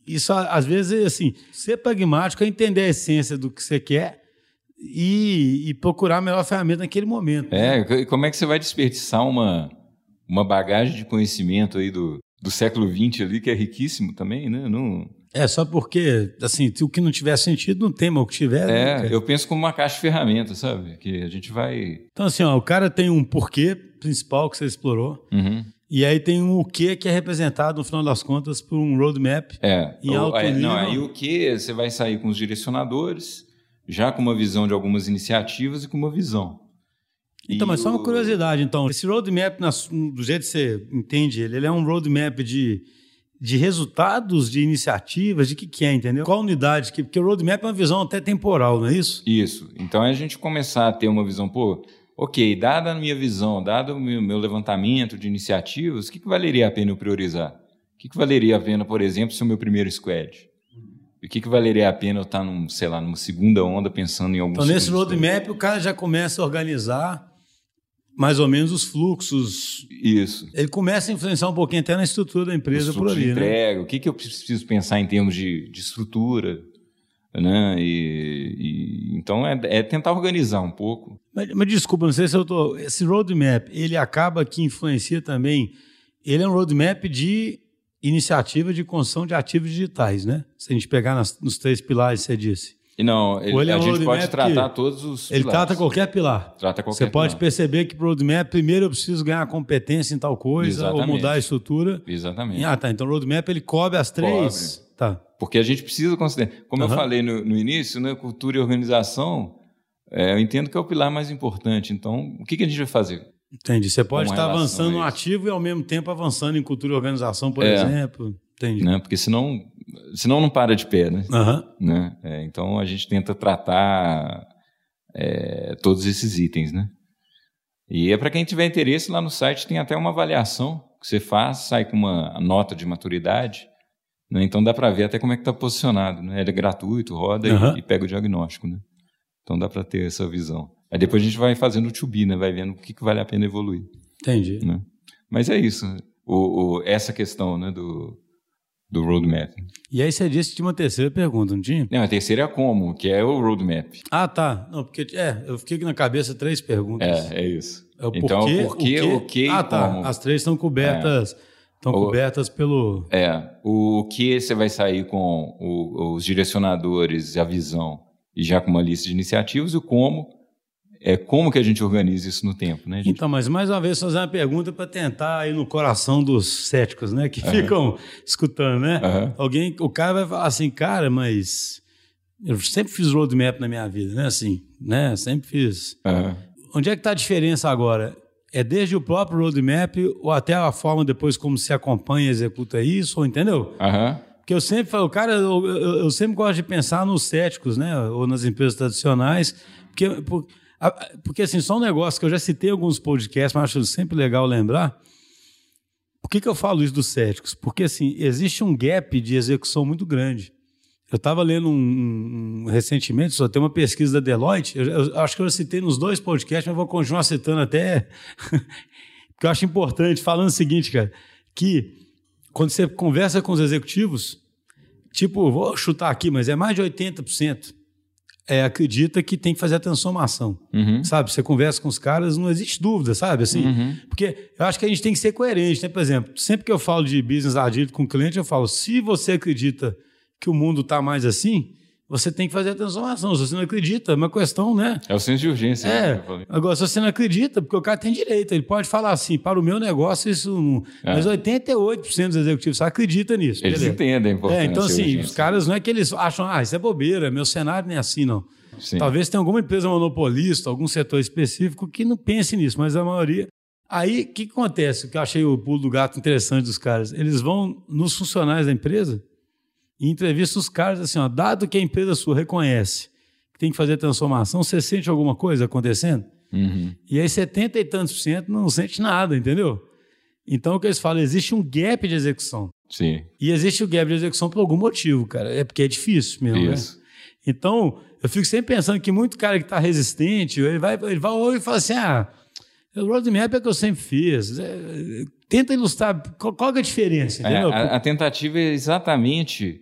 isso às vezes assim, ser pragmático é entender a essência do que você quer e, e procurar a melhor ferramenta naquele momento. né? é. E como é que você vai desperdiçar uma, uma bagagem de conhecimento aí do, do século XX ali, que é riquíssimo também, né? Não, É só porque, assim, se o que não tiver sentido não tem, mas o que tiver. né, é, cara? eu penso como uma caixa de ferramentas, sabe? Que a gente vai. Então, assim, ó, o cara tem um porquê principal que você explorou, Uhum. e aí tem um o que que é representado, no final das contas, por um roadmap. É. Em alto aí, Não, nível. aí o que você vai sair com os direcionadores, já com uma visão de algumas iniciativas e com uma visão. Então, E mas só uma curiosidade, então. Esse roadmap, do jeito que você entende ele, ele é um roadmap de, de resultados, de iniciativas, de que que é, entendeu? Qual unidade? Que, porque o roadmap é uma visão até temporal, não é isso? Isso. Então é a gente começar a ter uma visão, pô, ok, dada a minha visão, dado o meu, meu levantamento de iniciativas, o que, que valeria a pena eu priorizar? O que, que valeria a pena, por exemplo, ser o meu primeiro squad? O que, que valeria a pena eu estar, num, sei lá, numa segunda onda pensando em algum Então, nesse roadmap, o cara já começa a organizar mais ou menos os fluxos. Isso. Ele começa a influenciar um pouquinho até na estrutura da empresa por fluxos de ali, né? entrega, o que, que eu preciso pensar em termos de, de estrutura, né? E, e- então é, é tentar organizar um pouco. Mas, mas desculpa, não sei se eu tô. Esse roadmap, ele acaba que influencia também. Ele é um roadmap de iniciativa de construção de ativos digitais, né? Se a gente pegar nas- nos três pilares que você disse. E não, ele- Ou ele é a gente pode tratar todos os. Ele pilares. trata qualquer pilar. Trata qualquer Você pode pilar. perceber que pro roadmap, primeiro eu preciso ganhar competência em tal coisa, ou Exatamente. mudar a estrutura. Exatamente. Ah, tá. Então o roadmap ele cobre as três. Tá. Porque a gente precisa considerar. Como Aham. eu falei no, no início, né, cultura e organização, é, eu entendo que é o pilar mais importante. Então, o que, que a gente vai fazer? Entendi. Você pode estar avançando no isso. ativo e ao mesmo tempo avançando em cultura e organização, por É. exemplo. Entendi. Né? Porque senão, senão não para de pé, né? Né? É, então a gente tenta tratar é, todos esses itens, né? E é para quem tiver interesse lá no site tem até uma avaliação que você faz, sai com uma nota de maturidade, né? Então dá para ver até como é que está posicionado, né? Ele é gratuito, roda e- e, pega o diagnóstico, né? Então dá para ter essa visão. Aí depois a gente vai fazendo o to be, né? Vai vendo o que, que vale a pena evoluir, Entendi. né? Mas é isso, o, o- essa questão, né? Do, do roadmap. E aí você disse que tinha uma terceira pergunta, não tinha? Não, a terceira é como, que é o roadmap. Ah, tá. Não, porque é, eu fiquei aqui na cabeça três perguntas. É, é isso. É o então, porquê, o porquê, o que, Ah, tá. como. As três estão cobertas. Estão O- cobertas pelo. É, o que você vai sair com o- os direcionadores, a visão, e já com uma lista de iniciativas, e o como, é como que a gente organiza isso no tempo, né? gente? Então, mas mais uma vez fazer uma pergunta para tentar ir no coração dos céticos, né? Que ficam escutando, né? Aham. Alguém, o cara vai falar assim, cara, mas eu sempre fiz roadmap na minha vida, né? Assim, né? Sempre fiz. Aham. Onde é que está a diferença agora É desde o próprio roadmap ou até a forma depois como se acompanha e executa isso, entendeu? Aham. Porque eu sempre falo, cara, eu, eu, eu sempre gosto de pensar nos céticos, né? Ou nas empresas tradicionais. Porque, por- a- porque assim, só um negócio que eu já citei alguns podcasts, mas acho sempre legal lembrar. Por que, que eu falo isso dos céticos? Porque assim, existe um gap de execução muito grande. Eu estava lendo um, um- recentemente, só tem uma pesquisa da Deloitte, eu, eu acho que eu já citei nos dois podcasts, mas vou continuar citando até. porque eu acho importante, falando o seguinte, cara, que quando você conversa com os executivos, tipo, vou chutar aqui, mas é mais de 80%, é, acredita que tem que fazer a transformação. Uhum. Sabe? Você conversa com os caras, não existe dúvida, sabe? Assim, Uhum. porque eu acho que a gente tem que ser coerente, né? Por exemplo, sempre que eu falo de business agile com o cliente, eu falo: se você acredita que o mundo está mais assim, você tem que fazer a transformação. Se você não acredita, é uma questão, né? É o senso de urgência. né, É, falei. agora, se você não acredita, porque o cara tem direito, ele pode falar assim, para o meu negócio, isso não. É. Mas 88% dos executivos acreditam nisso. Eles beleza. entendem a importância É, então, assim, urgência. os caras não é que eles acham, ah, isso é bobeira, meu cenário nem é assim, não. Sim. Talvez tenha alguma empresa monopolista, algum setor específico que não pense nisso, mas a maioria. Aí, o que acontece? O que eu achei o pulo do gato interessante dos caras. Eles vão nos funcionários da empresa e entrevistam os caras assim: ó, dado que a empresa sua reconhece que tem que fazer transformação, você sente alguma coisa acontecendo? Uhum. E aí, 70 e tantos por cento não sente nada, entendeu? Então, o que eles falam? Existe um gap de execução. Sim. E existe o gap de execução por algum motivo, cara. É porque é difícil mesmo, né? Isso. Então, eu fico sempre pensando que muito cara que está resistente, ele vai, ele vai olhar e fala assim: ah, o roadmap é o que eu sempre fiz. É, tenta ilustrar qual, qual é a diferença, É, entendeu? a, a tentativa é exatamente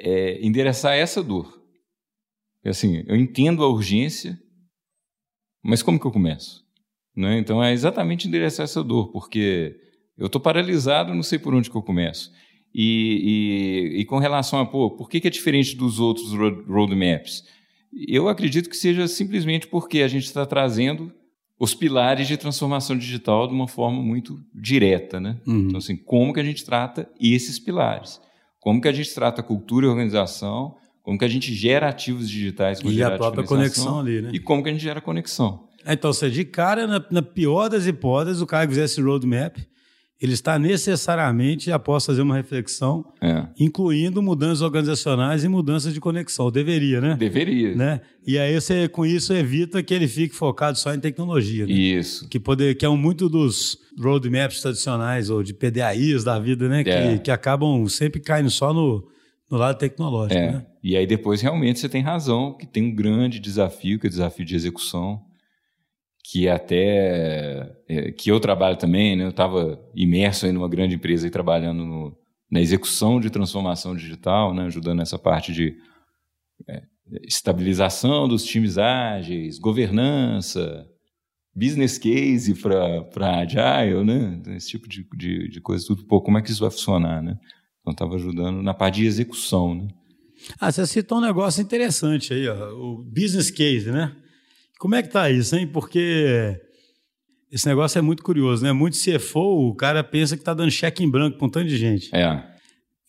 é, endereçar essa dor. Assim, eu entendo a urgência, mas como que eu começo? Né? Então é exatamente endereçar essa dor, porque eu estou paralisado, não sei por onde que eu começo. E, e- e com relação a, pô, por que, que é diferente dos outros road- roadmaps? Eu acredito que seja simplesmente porque a gente está trazendo os pilares de transformação digital de uma forma muito direta, né? Uhum. Então, assim, como que a gente trata esses pilares? Como que a gente trata cultura e organização? Como que a gente gera ativos digitais com E a própria conexão ali, né? E como que a gente gera conexão? Então, você de cara, na, na pior das hipóteses, o cara que fizer esse roadmap, ele está necessariamente após fazer uma reflexão, É. incluindo mudanças organizacionais e mudanças de conexão. Deveria, né? Deveria. né? E aí você, com isso, evita que ele fique focado só em tecnologia. Né? Isso. que poder que é um muito dos roadmaps tradicionais ou de PDAIs da vida, né, que, É. que acabam sempre caindo só no, no lado tecnológico, É. né? E aí depois realmente você tem razão, que tem um grande desafio, que é o desafio de execução, que é até é, que eu trabalho também, né? Eu estava imerso aí numa grande empresa e trabalhando no- na execução de transformação digital, né? Ajudando nessa parte de é, estabilização dos times ágeis, governança, business case para agile, né? Esse tipo de, de, de coisa tudo. Pô, como é que isso vai funcionar, né? Então estava ajudando na parte de execução, né? Ah, você citou um negócio interessante aí, ó, o business case, né? Como é que tá isso, hein? Porque esse negócio é muito curioso, né? Muito CFO, o cara pensa que tá dando cheque em branco para um tanto de gente. É,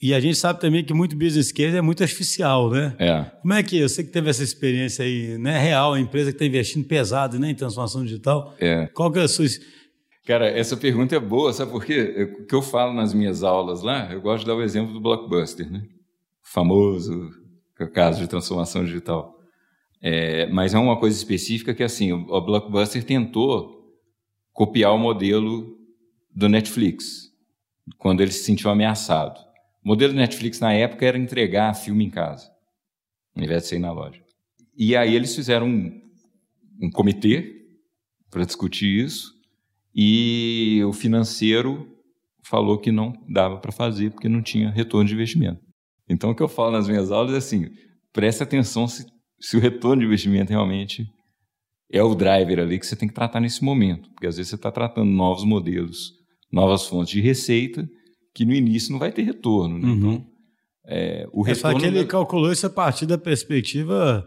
E a gente sabe também que muito business case é muito artificial, né? é. Como é que é? Você que teve essa experiência aí, né? Real, a empresa que está investindo pesado né, em transformação digital. É. Qual que é a sua. Cara, essa pergunta é boa, sabe por quê? Eu- O que eu falo nas minhas aulas lá, eu gosto de dar o exemplo do Blockbuster, né? O famoso caso de transformação digital. É, mas é uma coisa específica que, assim, o, Blockbuster tentou copiar o modelo do Netflix, quando ele se sentiu ameaçado. O modelo do Netflix, na época, era entregar filme em casa, ao invés de ser na loja. E aí eles fizeram um, um comitê para discutir isso, e o financeiro falou que não dava para fazer porque não tinha retorno de investimento. Então, o que eu falo nas minhas aulas é assim: preste atenção se, se o retorno de investimento realmente é o driver ali que você tem que tratar nesse momento, porque às vezes você está tratando novos modelos, novas fontes de receita que no início não vai ter retorno. Né? Então, é, o É só retorno que ele da- calculou isso a partir da perspectiva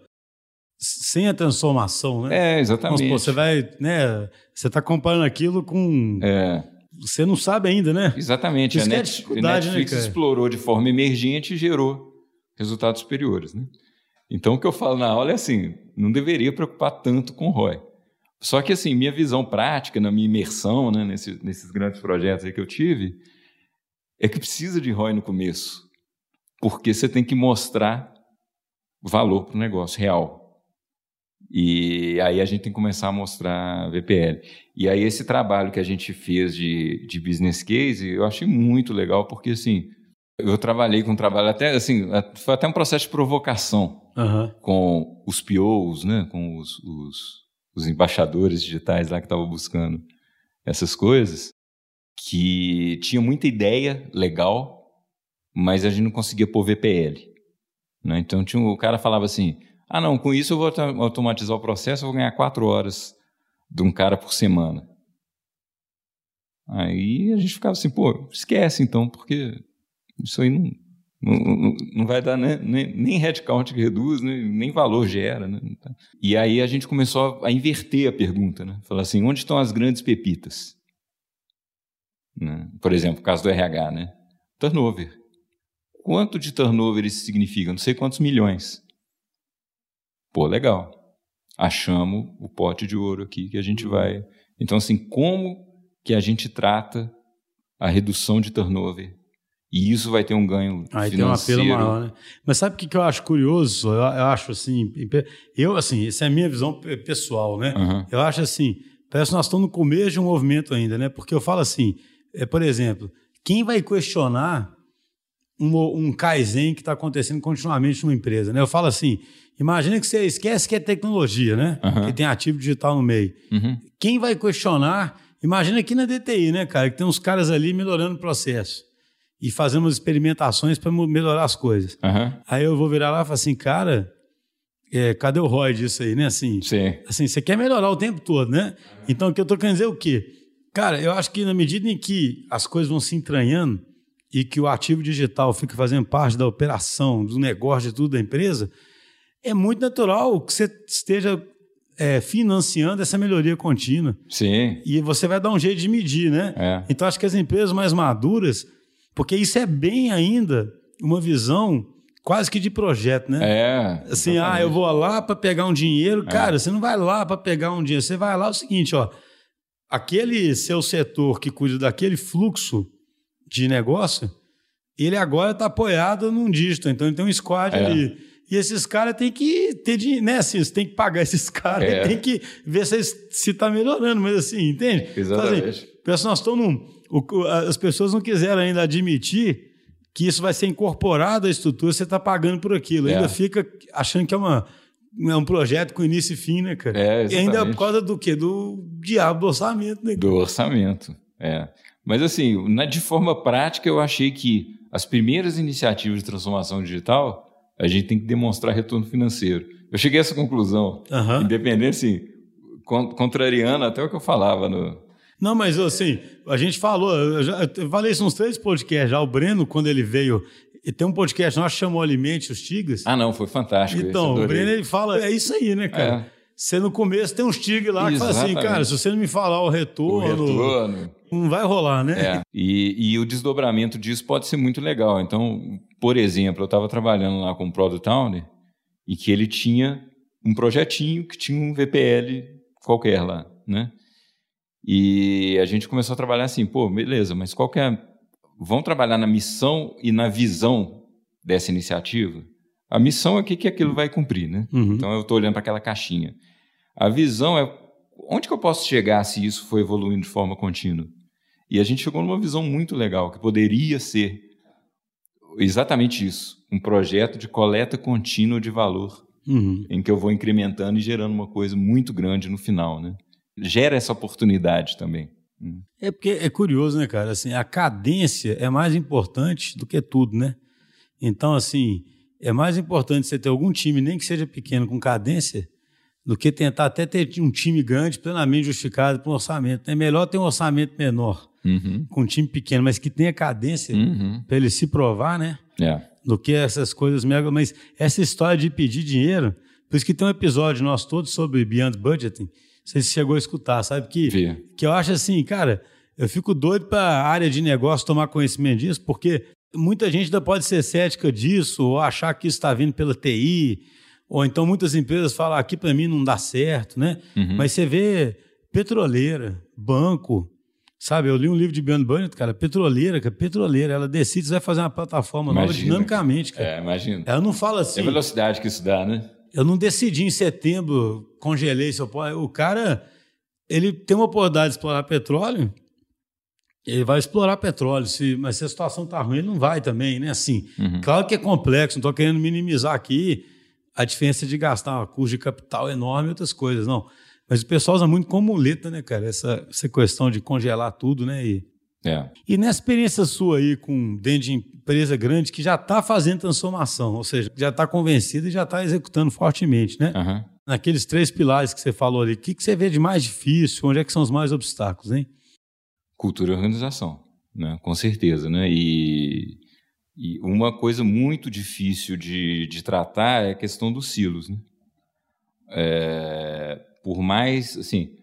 sem a transformação, né? é exatamente. supor, você vai, né? Você está comparando aquilo com. É, Você não sabe ainda, né? Exatamente. Isso a é a Net- dificuldade, né, Netflix cara? explorou de forma emergente e gerou resultados superiores. Né? Então, o que eu falo na aula é assim: não deveria preocupar tanto com o ROI. Só que, assim, minha visão prática, na minha imersão né, nesse, nesses grandes projetos que eu tive, é que precisa de ROI no começo. Porque você tem que mostrar valor para o negócio real. E aí a gente tem que começar a mostrar VPL. E aí esse trabalho que a gente fez de, de business case, eu achei muito legal, porque assim, eu trabalhei com um trabalho até assim, foi até um processo de provocação uhum. com os POs, né, com os, os, os embaixadores digitais lá que estavam buscando essas coisas, que tinha muita ideia legal, mas a gente não conseguia pôr VPL. Né? Então tinha, o cara falava assim, ah, não, com isso eu vou automatizar o processo, eu vou ganhar quatro horas de um cara por semana. Aí a gente ficava assim, pô, esquece então, porque isso aí não, não, não vai dar nem, nem, nem headcount que reduz, nem, nem valor gera. Né? E aí a gente começou a inverter a pergunta, né? Falar assim, onde estão as grandes pepitas? Né? Por exemplo, o caso do RH, né? Turnover. Quanto de turnover isso significa? Não sei quantos milhões. Pô, legal. Achamos o pote de ouro aqui que a gente vai. Então, assim, como que a gente trata a redução de turnover? E isso vai ter um ganho Aí financeiro. tem um apelo maior, né? Mas sabe o que, que eu acho curioso? Eu, eu, acho assim, eu assim, essa é a minha visão pessoal, né? Uhum. Eu acho assim, parece que nós estamos no começo de um movimento ainda, né? Porque eu falo assim, é, por exemplo, quem vai questionar um, um Kaizen que está acontecendo continuamente numa empresa, né? Eu falo assim, Imagina que você esquece que é tecnologia, né? Uhum. Que tem ativo digital no meio. Uhum. Quem vai questionar? Imagina aqui na DTI, né, cara? Que tem uns caras ali melhorando o processo. E fazendo experimentações para melhorar as coisas. Uhum. Aí eu vou virar lá e falar assim, cara, é, cadê o ROI disso aí, né? Assim, Sim. assim, você quer melhorar o tempo todo, né? Então, o que eu estou querendo dizer é o quê? Cara, eu acho que na medida em que as coisas vão se entranhando e que o ativo digital fica fazendo parte da operação, do negócio, de tudo da empresa, é muito natural que você esteja é, financiando essa melhoria contínua. Sim. E você vai dar um jeito de medir, né? É. Então, acho que as empresas mais maduras, porque isso é bem ainda uma visão quase que de projeto, né? É. Assim, exatamente. ah, eu vou lá para pegar um dinheiro. É. Cara, você não vai lá para pegar um dinheiro, você vai lá é o seguinte, ó. Aquele seu setor que cuida daquele fluxo de negócio, ele agora está apoiado num dígito. Então, ele tem um squad é. ali e esses caras têm que ter dinheiro, né? Assim, você tem que pagar esses caras, é. tem que ver se está melhorando, mas assim, entende? Exatamente. Então, assim, nós estamos num, o, as pessoas não quiseram ainda admitir que isso vai ser incorporado à estrutura, você está pagando por aquilo. É. Ainda fica achando que é uma é um projeto com início e fim, né, cara? É, e ainda por causa do quê? Do diabo do orçamento, né? Do orçamento, é. Mas assim, na, de forma prática, eu achei que as primeiras iniciativas de transformação digital a gente tem que demonstrar retorno financeiro. Eu cheguei a essa conclusão, uhum. independente, assim, contrariando até o que eu falava no... Não, mas assim, a gente falou, eu, já, eu falei isso nos três podcasts já, o Breno, quando ele veio, tem um podcast que chamou Alimente os Tigres. Ah, não, foi fantástico. Então, o Breno ele fala, é isso aí, né, cara? É. Você no começo tem uns tigres lá Exatamente. que falam assim, cara, se você não me falar o retorno, o retorno. não vai rolar, né? É. E, e, o desdobramento disso pode ser muito legal. Então, por exemplo, eu estava trabalhando lá com o Product Owner e que ele tinha um projetinho que tinha um VPL qualquer lá, né? E a gente começou a trabalhar assim, pô, beleza, mas qual que é... Vamos trabalhar na missão e na visão dessa iniciativa? A missão é o que, que aquilo vai cumprir, né? Uhum. Então eu estou olhando para aquela caixinha. A visão é onde que eu posso chegar se isso for evoluindo de forma contínua? E a gente chegou numa visão muito legal, que poderia ser exatamente isso: um projeto de coleta contínua de valor, uhum. em que eu vou incrementando e gerando uma coisa muito grande no final, né? Gera essa oportunidade também. Uhum. É porque é curioso, né, cara? Assim, a cadência é mais importante do que tudo, né? Então, assim, é mais importante você ter algum time, nem que seja pequeno, com cadência, do que tentar até ter um time grande, plenamente justificado para um orçamento. É melhor ter um orçamento menor, uhum. com um time pequeno, mas que tenha cadência uhum. para ele se provar, né? É. Do que essas coisas mega. Mas essa história de pedir dinheiro, por isso que tem um episódio nosso todo sobre Beyond Budgeting. Não sei se chegou a escutar, sabe? Que, que eu acho assim, cara, eu fico doido para a área de negócio tomar conhecimento disso, porque muita gente ainda pode ser cética disso, ou achar que isso está vindo pela TI, Ou então muitas empresas falam, aqui para mim não dá certo, né? Uhum. Mas você vê petroleira, banco, sabe? Eu li um livro de Beyond Burnett, cara, petroleira, cara, petroleira, ela decide se vai fazer uma plataforma nova Imagina, dinamicamente, cara. É, imagina. Ela não fala É assim, a velocidade que isso dá, né? Eu não decidi em setembro, congelei seu pó. O cara, ele tem uma oportunidade de explorar petróleo, ele vai explorar petróleo, se, mas se a situação tá ruim, ele não vai também, né? Assim, Uhum. claro que é complexo, não estou querendo minimizar aqui a diferença de gastar uma custo de capital enorme e outras coisas, não. Mas o pessoal usa muito como muleta, né, cara? Essa, essa questão de congelar tudo, né? E, É. e nessa experiência sua aí com dentro de empresa grande que já está fazendo transformação, ou seja, já está convencida e já está executando fortemente, né? Aham. Naqueles três pilares que você falou ali, o que, que você vê de mais difícil? Onde é que são os mais obstáculos, hein? Cultura e organização, né? com certeza. Né? E, e uma coisa muito difícil de, de tratar é a questão dos silos. Né? É, por mais, assim,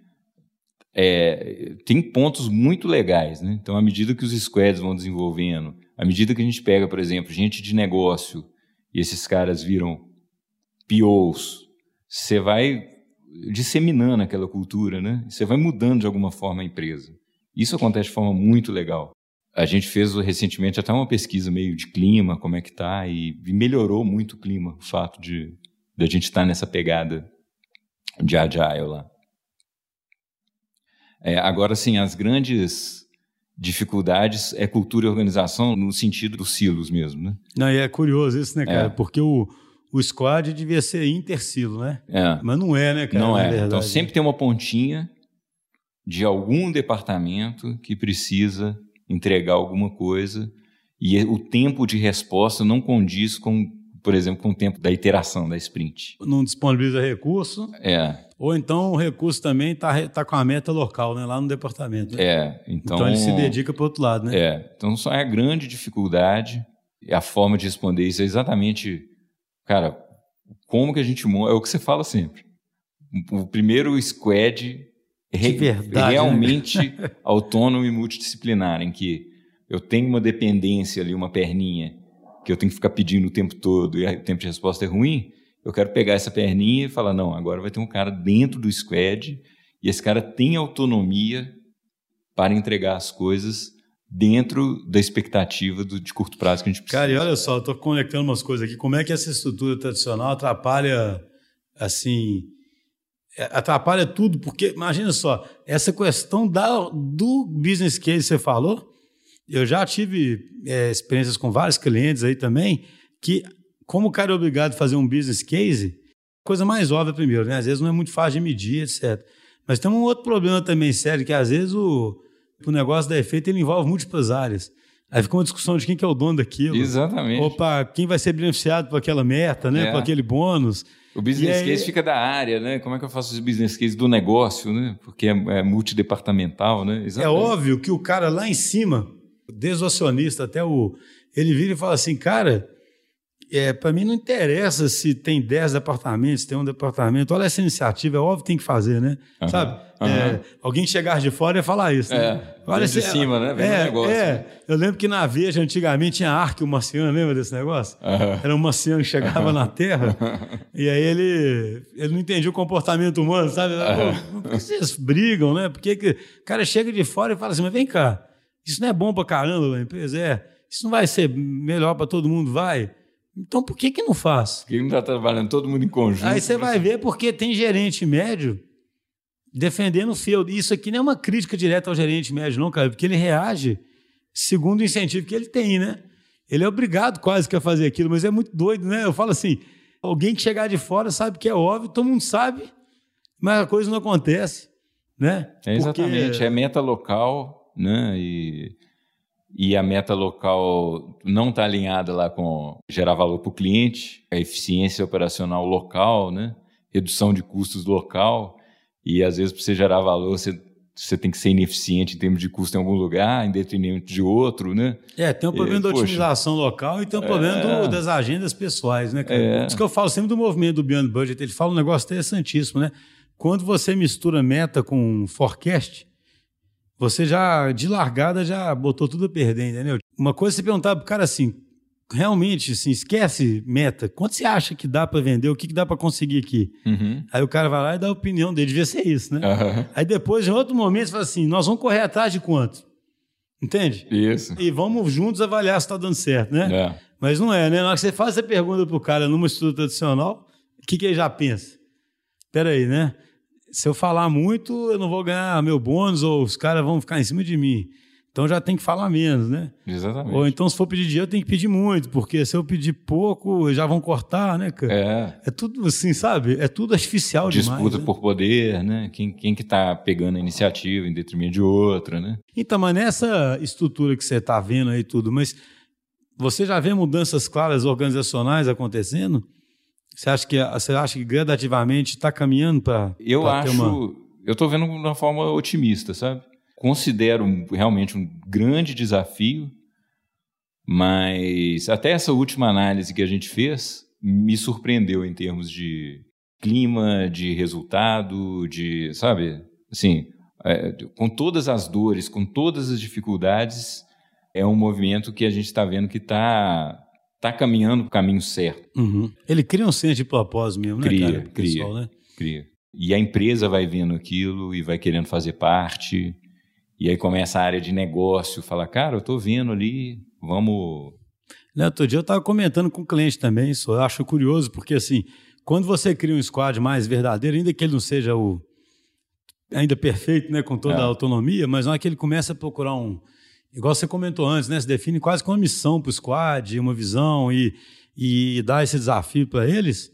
é, tem pontos muito legais. Né? Então, à medida que os squads vão desenvolvendo, à medida que a gente pega, por exemplo, gente de negócio e esses caras viram POs, você vai disseminando aquela cultura, né? Você vai mudando de alguma forma a empresa. Isso acontece de forma muito legal. A gente fez recentemente até uma pesquisa meio de clima, como é que tá, e, melhorou muito o clima, o fato de, de a gente estar nessa pegada de agile lá. É, agora, sim, as grandes dificuldades é cultura e organização no sentido dos silos mesmo, né? Não, e é curioso isso, né, cara? É. Porque o, o squad devia ser intersilo, né? É. Mas não é, né, cara? Não é. verdade. Então sempre tem uma pontinha de algum departamento que precisa entregar alguma coisa e o tempo de resposta não condiz com, por exemplo, com o tempo da iteração da sprint. Não disponibiliza recurso, É, ou então o recurso também está tá com a meta local, né? Lá no departamento. né? é. Então, Então, ele se dedica para o outro lado, né? É, então só é a grande dificuldade e a forma de responder isso é exatamente, cara, como que a gente monta, é o que você fala sempre. O primeiro squad re- verdade, né? realmente autônomo e multidisciplinar, em que eu tenho uma dependência ali, uma perninha, que eu tenho que ficar pedindo o tempo todo e o tempo de resposta é ruim, eu quero pegar essa perninha e falar, não, agora vai ter um cara dentro do squad e esse cara tem autonomia para entregar as coisas dentro da expectativa do- de curto prazo que a gente precisa. Cara, e olha só, tô conectando umas coisas aqui. Como é que essa estrutura tradicional atrapalha, assim, é, atrapalha tudo? Porque, imagina só, essa questão da, do business case que você falou, eu já tive é, experiências com vários clientes aí também, que como o cara é obrigado a fazer um business case, coisa mais óbvia primeiro, né? Às vezes não é muito fácil de medir, etc. Mas tem um outro problema também sério, que às vezes o, o negócio da efeito ele envolve múltiplas áreas. Aí fica uma discussão de quem que é o dono daquilo. Exatamente. Opa, quem vai ser beneficiado por aquela meta, né? É. Por aquele bônus. O business aí- case fica da área, né? Como é que eu faço esse business case do negócio, né? Porque é, é multidepartamental, né? É Exatamente. óbvio que o cara lá em cima, desde o acionista até o. Ele vira e fala assim, cara, é, para mim não interessa se tem 10 departamentos, se tem um departamento. Olha essa iniciativa, é óbvio que tem que fazer, né? Aham, Sabe? aham. É, alguém chegar de fora e falar isso. É, né? vem de esse- cima, né? Vem é, negócio, É, né? eu lembro que na Veja antigamente tinha Arque, o marciano, lembra desse negócio? Aham. Era um marciano que chegava na Terra e aí ele, ele não entendia o comportamento humano, sabe? Por que vocês brigam, né? Porque que, o cara chega de fora e fala assim, mas vem cá, isso não é bom pra caramba a empresa? É, isso não vai ser melhor pra todo mundo? Vai. Então por que que não faz? Porque não está trabalhando todo mundo em conjunto. Aí você vai ver porque tem gerente médio defendendo o field. Isso aqui não é uma crítica direta ao gerente médio, não, cara, porque ele reage segundo o incentivo que ele tem, né? Ele é obrigado quase que a fazer aquilo, mas é muito doido, né? Eu falo assim: alguém que chegar de fora sabe que é óbvio, todo mundo sabe, mas a coisa não acontece, né? É exatamente, Porque- é meta local, né? E, e a meta local não está alinhada lá com gerar valor para o cliente, a eficiência operacional local, né? Redução de custos local. E às vezes, para você gerar valor, você, você tem que ser ineficiente em termos de custo em algum lugar, em detrimento de outro, né? É, tem o problema É, da poxa. otimização local e tem o problema É. do- das agendas pessoais, né, cara? É. Por isso que eu falo sempre do movimento do Beyond Budget. Ele fala um negócio interessantíssimo, né? Quando você mistura meta com forecast, você já, de largada, já botou tudo a perder, entendeu? Uma coisa é você perguntar pro cara assim, realmente, assim, esquece meta. Quanto você acha que dá para vender? O que, que dá para conseguir aqui? Uhum. Aí o cara vai lá e dá a opinião dele. Devia ser isso, né? Aham. Aí depois, em outro momento, você fala assim: nós vamos correr atrás de quanto? Entende? Isso. E vamos juntos avaliar se está dando certo, né? É. Mas não é, né? Na hora que você faz essa pergunta pro cara numa estrutura tradicional, o que, que ele já pensa? Peraí, né? Se eu falar muito, eu não vou ganhar meu bônus ou os caras vão ficar em cima de mim. Então já tem que falar menos, né? Exatamente. Ou então, se for pedir dinheiro, tem que pedir muito, porque se eu pedir pouco, já vão cortar, né, cara? É. É tudo assim, sabe? É tudo artificial Disputa demais. né? por poder, né? Quem, quem que tá pegando a iniciativa em detrimento de outra, né? Então, mas nessa estrutura que você está vendo aí tudo, mas você já vê mudanças claras organizacionais acontecendo? Você acha que, você acha que gradativamente está caminhando para Eu ter acho, uma... eu estou vendo de uma forma otimista, sabe? Considero realmente um grande desafio, mas até essa última análise que a gente fez me surpreendeu em termos de clima, de resultado, de, sabe, assim, é, com todas as dores, com todas as dificuldades, é um movimento que a gente está vendo que está tá caminhando para o caminho certo. Uhum. Ele cria um senso de propósito mesmo, né, Cria, cara? pro cria. pessoal, né? Cria. E a empresa vai vendo aquilo e vai querendo fazer parte. E aí começa a área de negócio, fala, cara, eu tô vendo ali, vamos. Né, Outro dia eu estava comentando com o cliente também, isso eu acho curioso, porque assim, quando você cria um squad mais verdadeiro, ainda que ele não seja o ainda perfeito, né, com toda É. a autonomia, mas na hora que ele começa a procurar um, igual você comentou antes, né, se define quase como uma missão para o squad, uma visão e, e dá esse desafio para eles,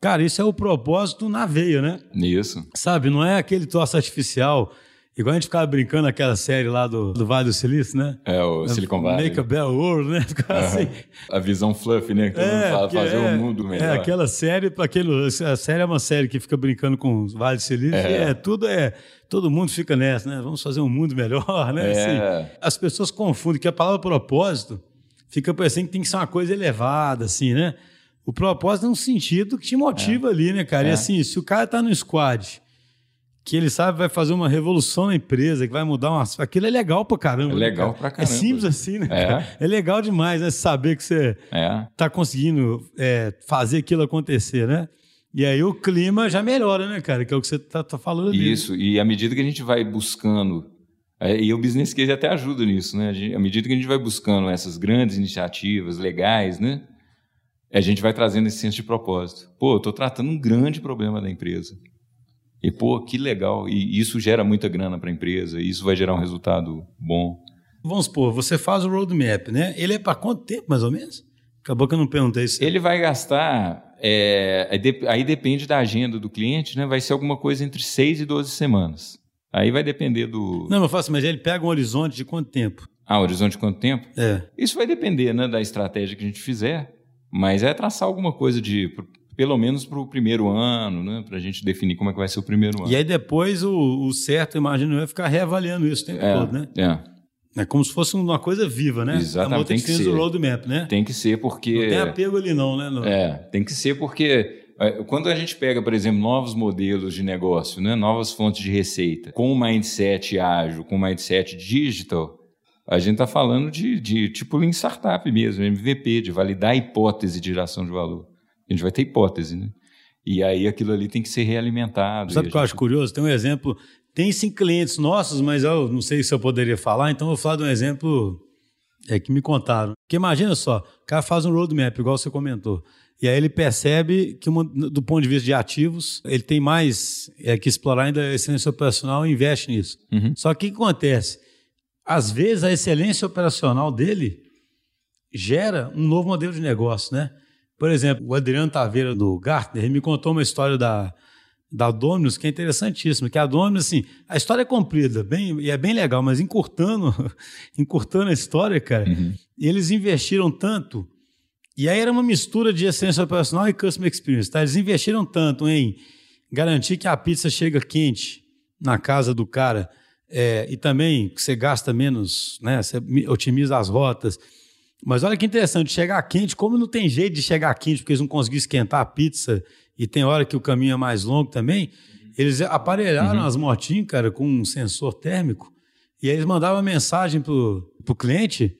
cara, isso é o propósito na veia, né? Nisso. Sabe, não é aquele troço artificial, igual a gente ficava brincando naquela série lá do, do Vale do Silício, né? É o Silicon Valley. Make a Bell World, né? Ficava assim. A visão fluffy, né? Que todo mundo fala, fazer é- o mundo melhor. É, aquela série, aquele. A série é uma série que fica brincando com os Vale do Silício. É. e É. tudo é. Todo mundo fica nessa, né? Vamos fazer um mundo melhor, né? É. Assim, as pessoas confundem que a palavra propósito fica parecendo que tem que ser uma coisa elevada, assim, né? O propósito é um sentido que te motiva ali, né, cara? E É. assim, se o cara tá no squad, que ele sabe vai fazer uma revolução na empresa, que vai mudar uma. Aquilo é legal pra caramba. É né, legal cara? pra caramba. É simples assim, né? É. É legal demais, né? Saber que você É. tá conseguindo é, fazer aquilo acontecer, né? E aí o clima já melhora, né, cara? Que é o que você tá, tá falando. Isso, e à medida que a gente vai buscando, é, e o business case até ajuda nisso, né? Gente- À medida que a gente vai buscando essas grandes iniciativas legais, né? A gente vai trazendo esse senso de propósito. Pô, eu estou tratando um grande problema da empresa. E, pô, que legal. E isso gera muita grana para a empresa, e isso vai gerar um resultado bom. Vamos supor, você faz o roadmap, né? Ele é para quanto tempo, mais ou menos? Acabou que eu não perguntei isso. Ele vai gastar, é, aí de- aí depende da agenda do cliente, né? Vai ser alguma coisa entre 6 e 12 semanas. Aí vai depender do. Não, eu falo assim, mas ele pega um horizonte de quanto tempo? Ah, horizonte de quanto tempo? É. Isso vai depender né, da estratégia que a gente fizer, mas é traçar alguma coisa de, pelo menos para o primeiro ano, né, para a gente definir como é que vai ser o primeiro ano. E aí depois o, o certo, imagino, eu, é ficar reavaliando isso o tempo é, todo, né? é, É como se fosse uma coisa viva, né? Exatamente, É tem que ser. roadmap, né? tem que ser porque. Não tem apego ali não, né? No- É, tem que ser porque é, quando a gente pega, por exemplo, novos modelos de negócio, né, novas fontes de receita, com um mindset ágil, com um mindset digital, a gente está falando de, de tipo Lean Startup mesmo, MVP, de validar a hipótese de geração de valor. A gente vai ter hipótese, né? E aí aquilo ali tem que ser realimentado. Sabe o que eu acho curioso? Tem um exemplo. Tem sim clientes nossos, mas eu não sei se eu poderia falar, então eu vou falar de um exemplo é, que me contaram. Porque imagina só, o cara faz um roadmap, igual você comentou. E aí ele percebe que, do ponto de vista de ativos, ele tem mais é, que explorar ainda a excelência operacional e investe nisso. Uhum. Só que o que acontece? Às vezes a excelência operacional dele gera um novo modelo de negócio, né? Por exemplo, o Adriano Taveira do Gartner ele me contou uma história da, da Dominus que é interessantíssima, que a Dominus, assim, a história é comprida, bem, e é bem legal, mas encurtando, encurtando a história, cara, Uhum. eles investiram tanto, e aí era uma mistura de excelência operacional e customer experience, tá? Eles investiram tanto em garantir que a pizza chega quente na casa do cara, é, e também que você gasta menos, né? Você mi- otimiza as rotas. Mas olha que interessante, chegar quente, como não tem jeito de chegar quente, porque eles não conseguiram esquentar a pizza e tem hora que o caminho é mais longo também, eles aparelharam as motinhas, cara, com um sensor térmico, e aí eles mandavam mensagem pro, pro cliente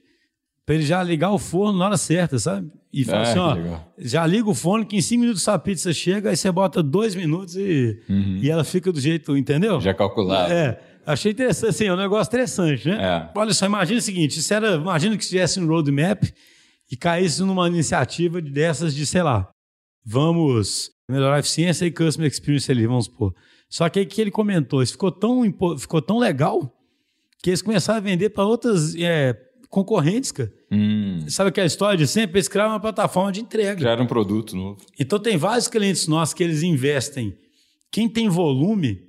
Pra ele já ligar o forno na hora certa, sabe? E fala Ah, assim, ó, legal. já liga o forno que em cinco minutos sua pizza chega, aí você bota dois minutos e, e ela fica do jeito, entendeu? Uhum. Já calculado. É, achei interessante, assim, é um negócio interessante, né? É. Olha só, imagina o seguinte, isso era, imagina que tivesse um roadmap e caísse numa iniciativa dessas de, sei lá, vamos melhorar a eficiência e customer experience ali, vamos supor. Só que aí que ele comentou, isso ficou tão, ficou tão legal que eles começaram a vender para outras é, concorrentes, cara. Hum, Sabe aquela história de sempre? Eles criaram uma plataforma de entrega. era um produto novo. Então tem vários clientes nossos que eles investem. Quem tem volume,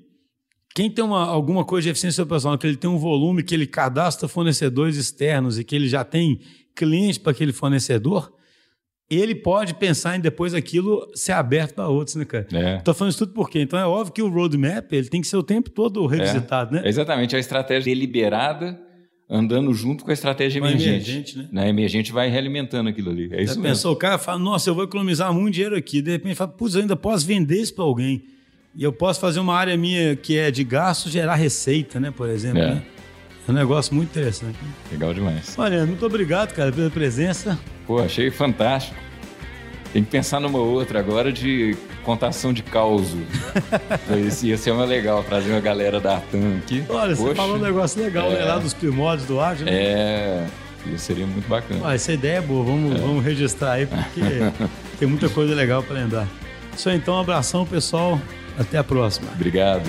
quem tem uma, alguma coisa de eficiência operacional, que ele tem um volume, que ele cadastra fornecedores externos e que ele já tem cliente para aquele fornecedor, ele pode pensar em depois aquilo ser aberto para outros, né, cara? É. Estou falando isso tudo por quê? Então é óbvio que o roadmap ele tem que ser o tempo todo revisitado, né? É exatamente, a estratégia deliberada andando junto com a estratégia emergente. emergente, né? Na emergente vai realimentando aquilo ali. É isso Já mesmo. pensou, o cara fala, nossa, eu vou economizar muito dinheiro aqui. De repente fala, putz, eu ainda posso vender isso para alguém. E eu posso fazer uma área minha que é de gasto gerar receita, né, por exemplo. É. né? É um negócio muito interessante. Legal demais. Olha, muito obrigado, cara, pela presença. Pô, achei fantástico. Tem que pensar numa outra agora de contação de causo. Esse ia ser uma legal, trazer uma galera da Artan aqui. Olha, você Poxa, falou um negócio legal, né, É. lá dos primórdios do ágil. né? É, isso seria muito bacana. Essa ideia é boa, vamos, vamos registrar aí, porque tem muita coisa legal para lembrar. Isso aí, então, um abração, pessoal. Até a próxima. Obrigado.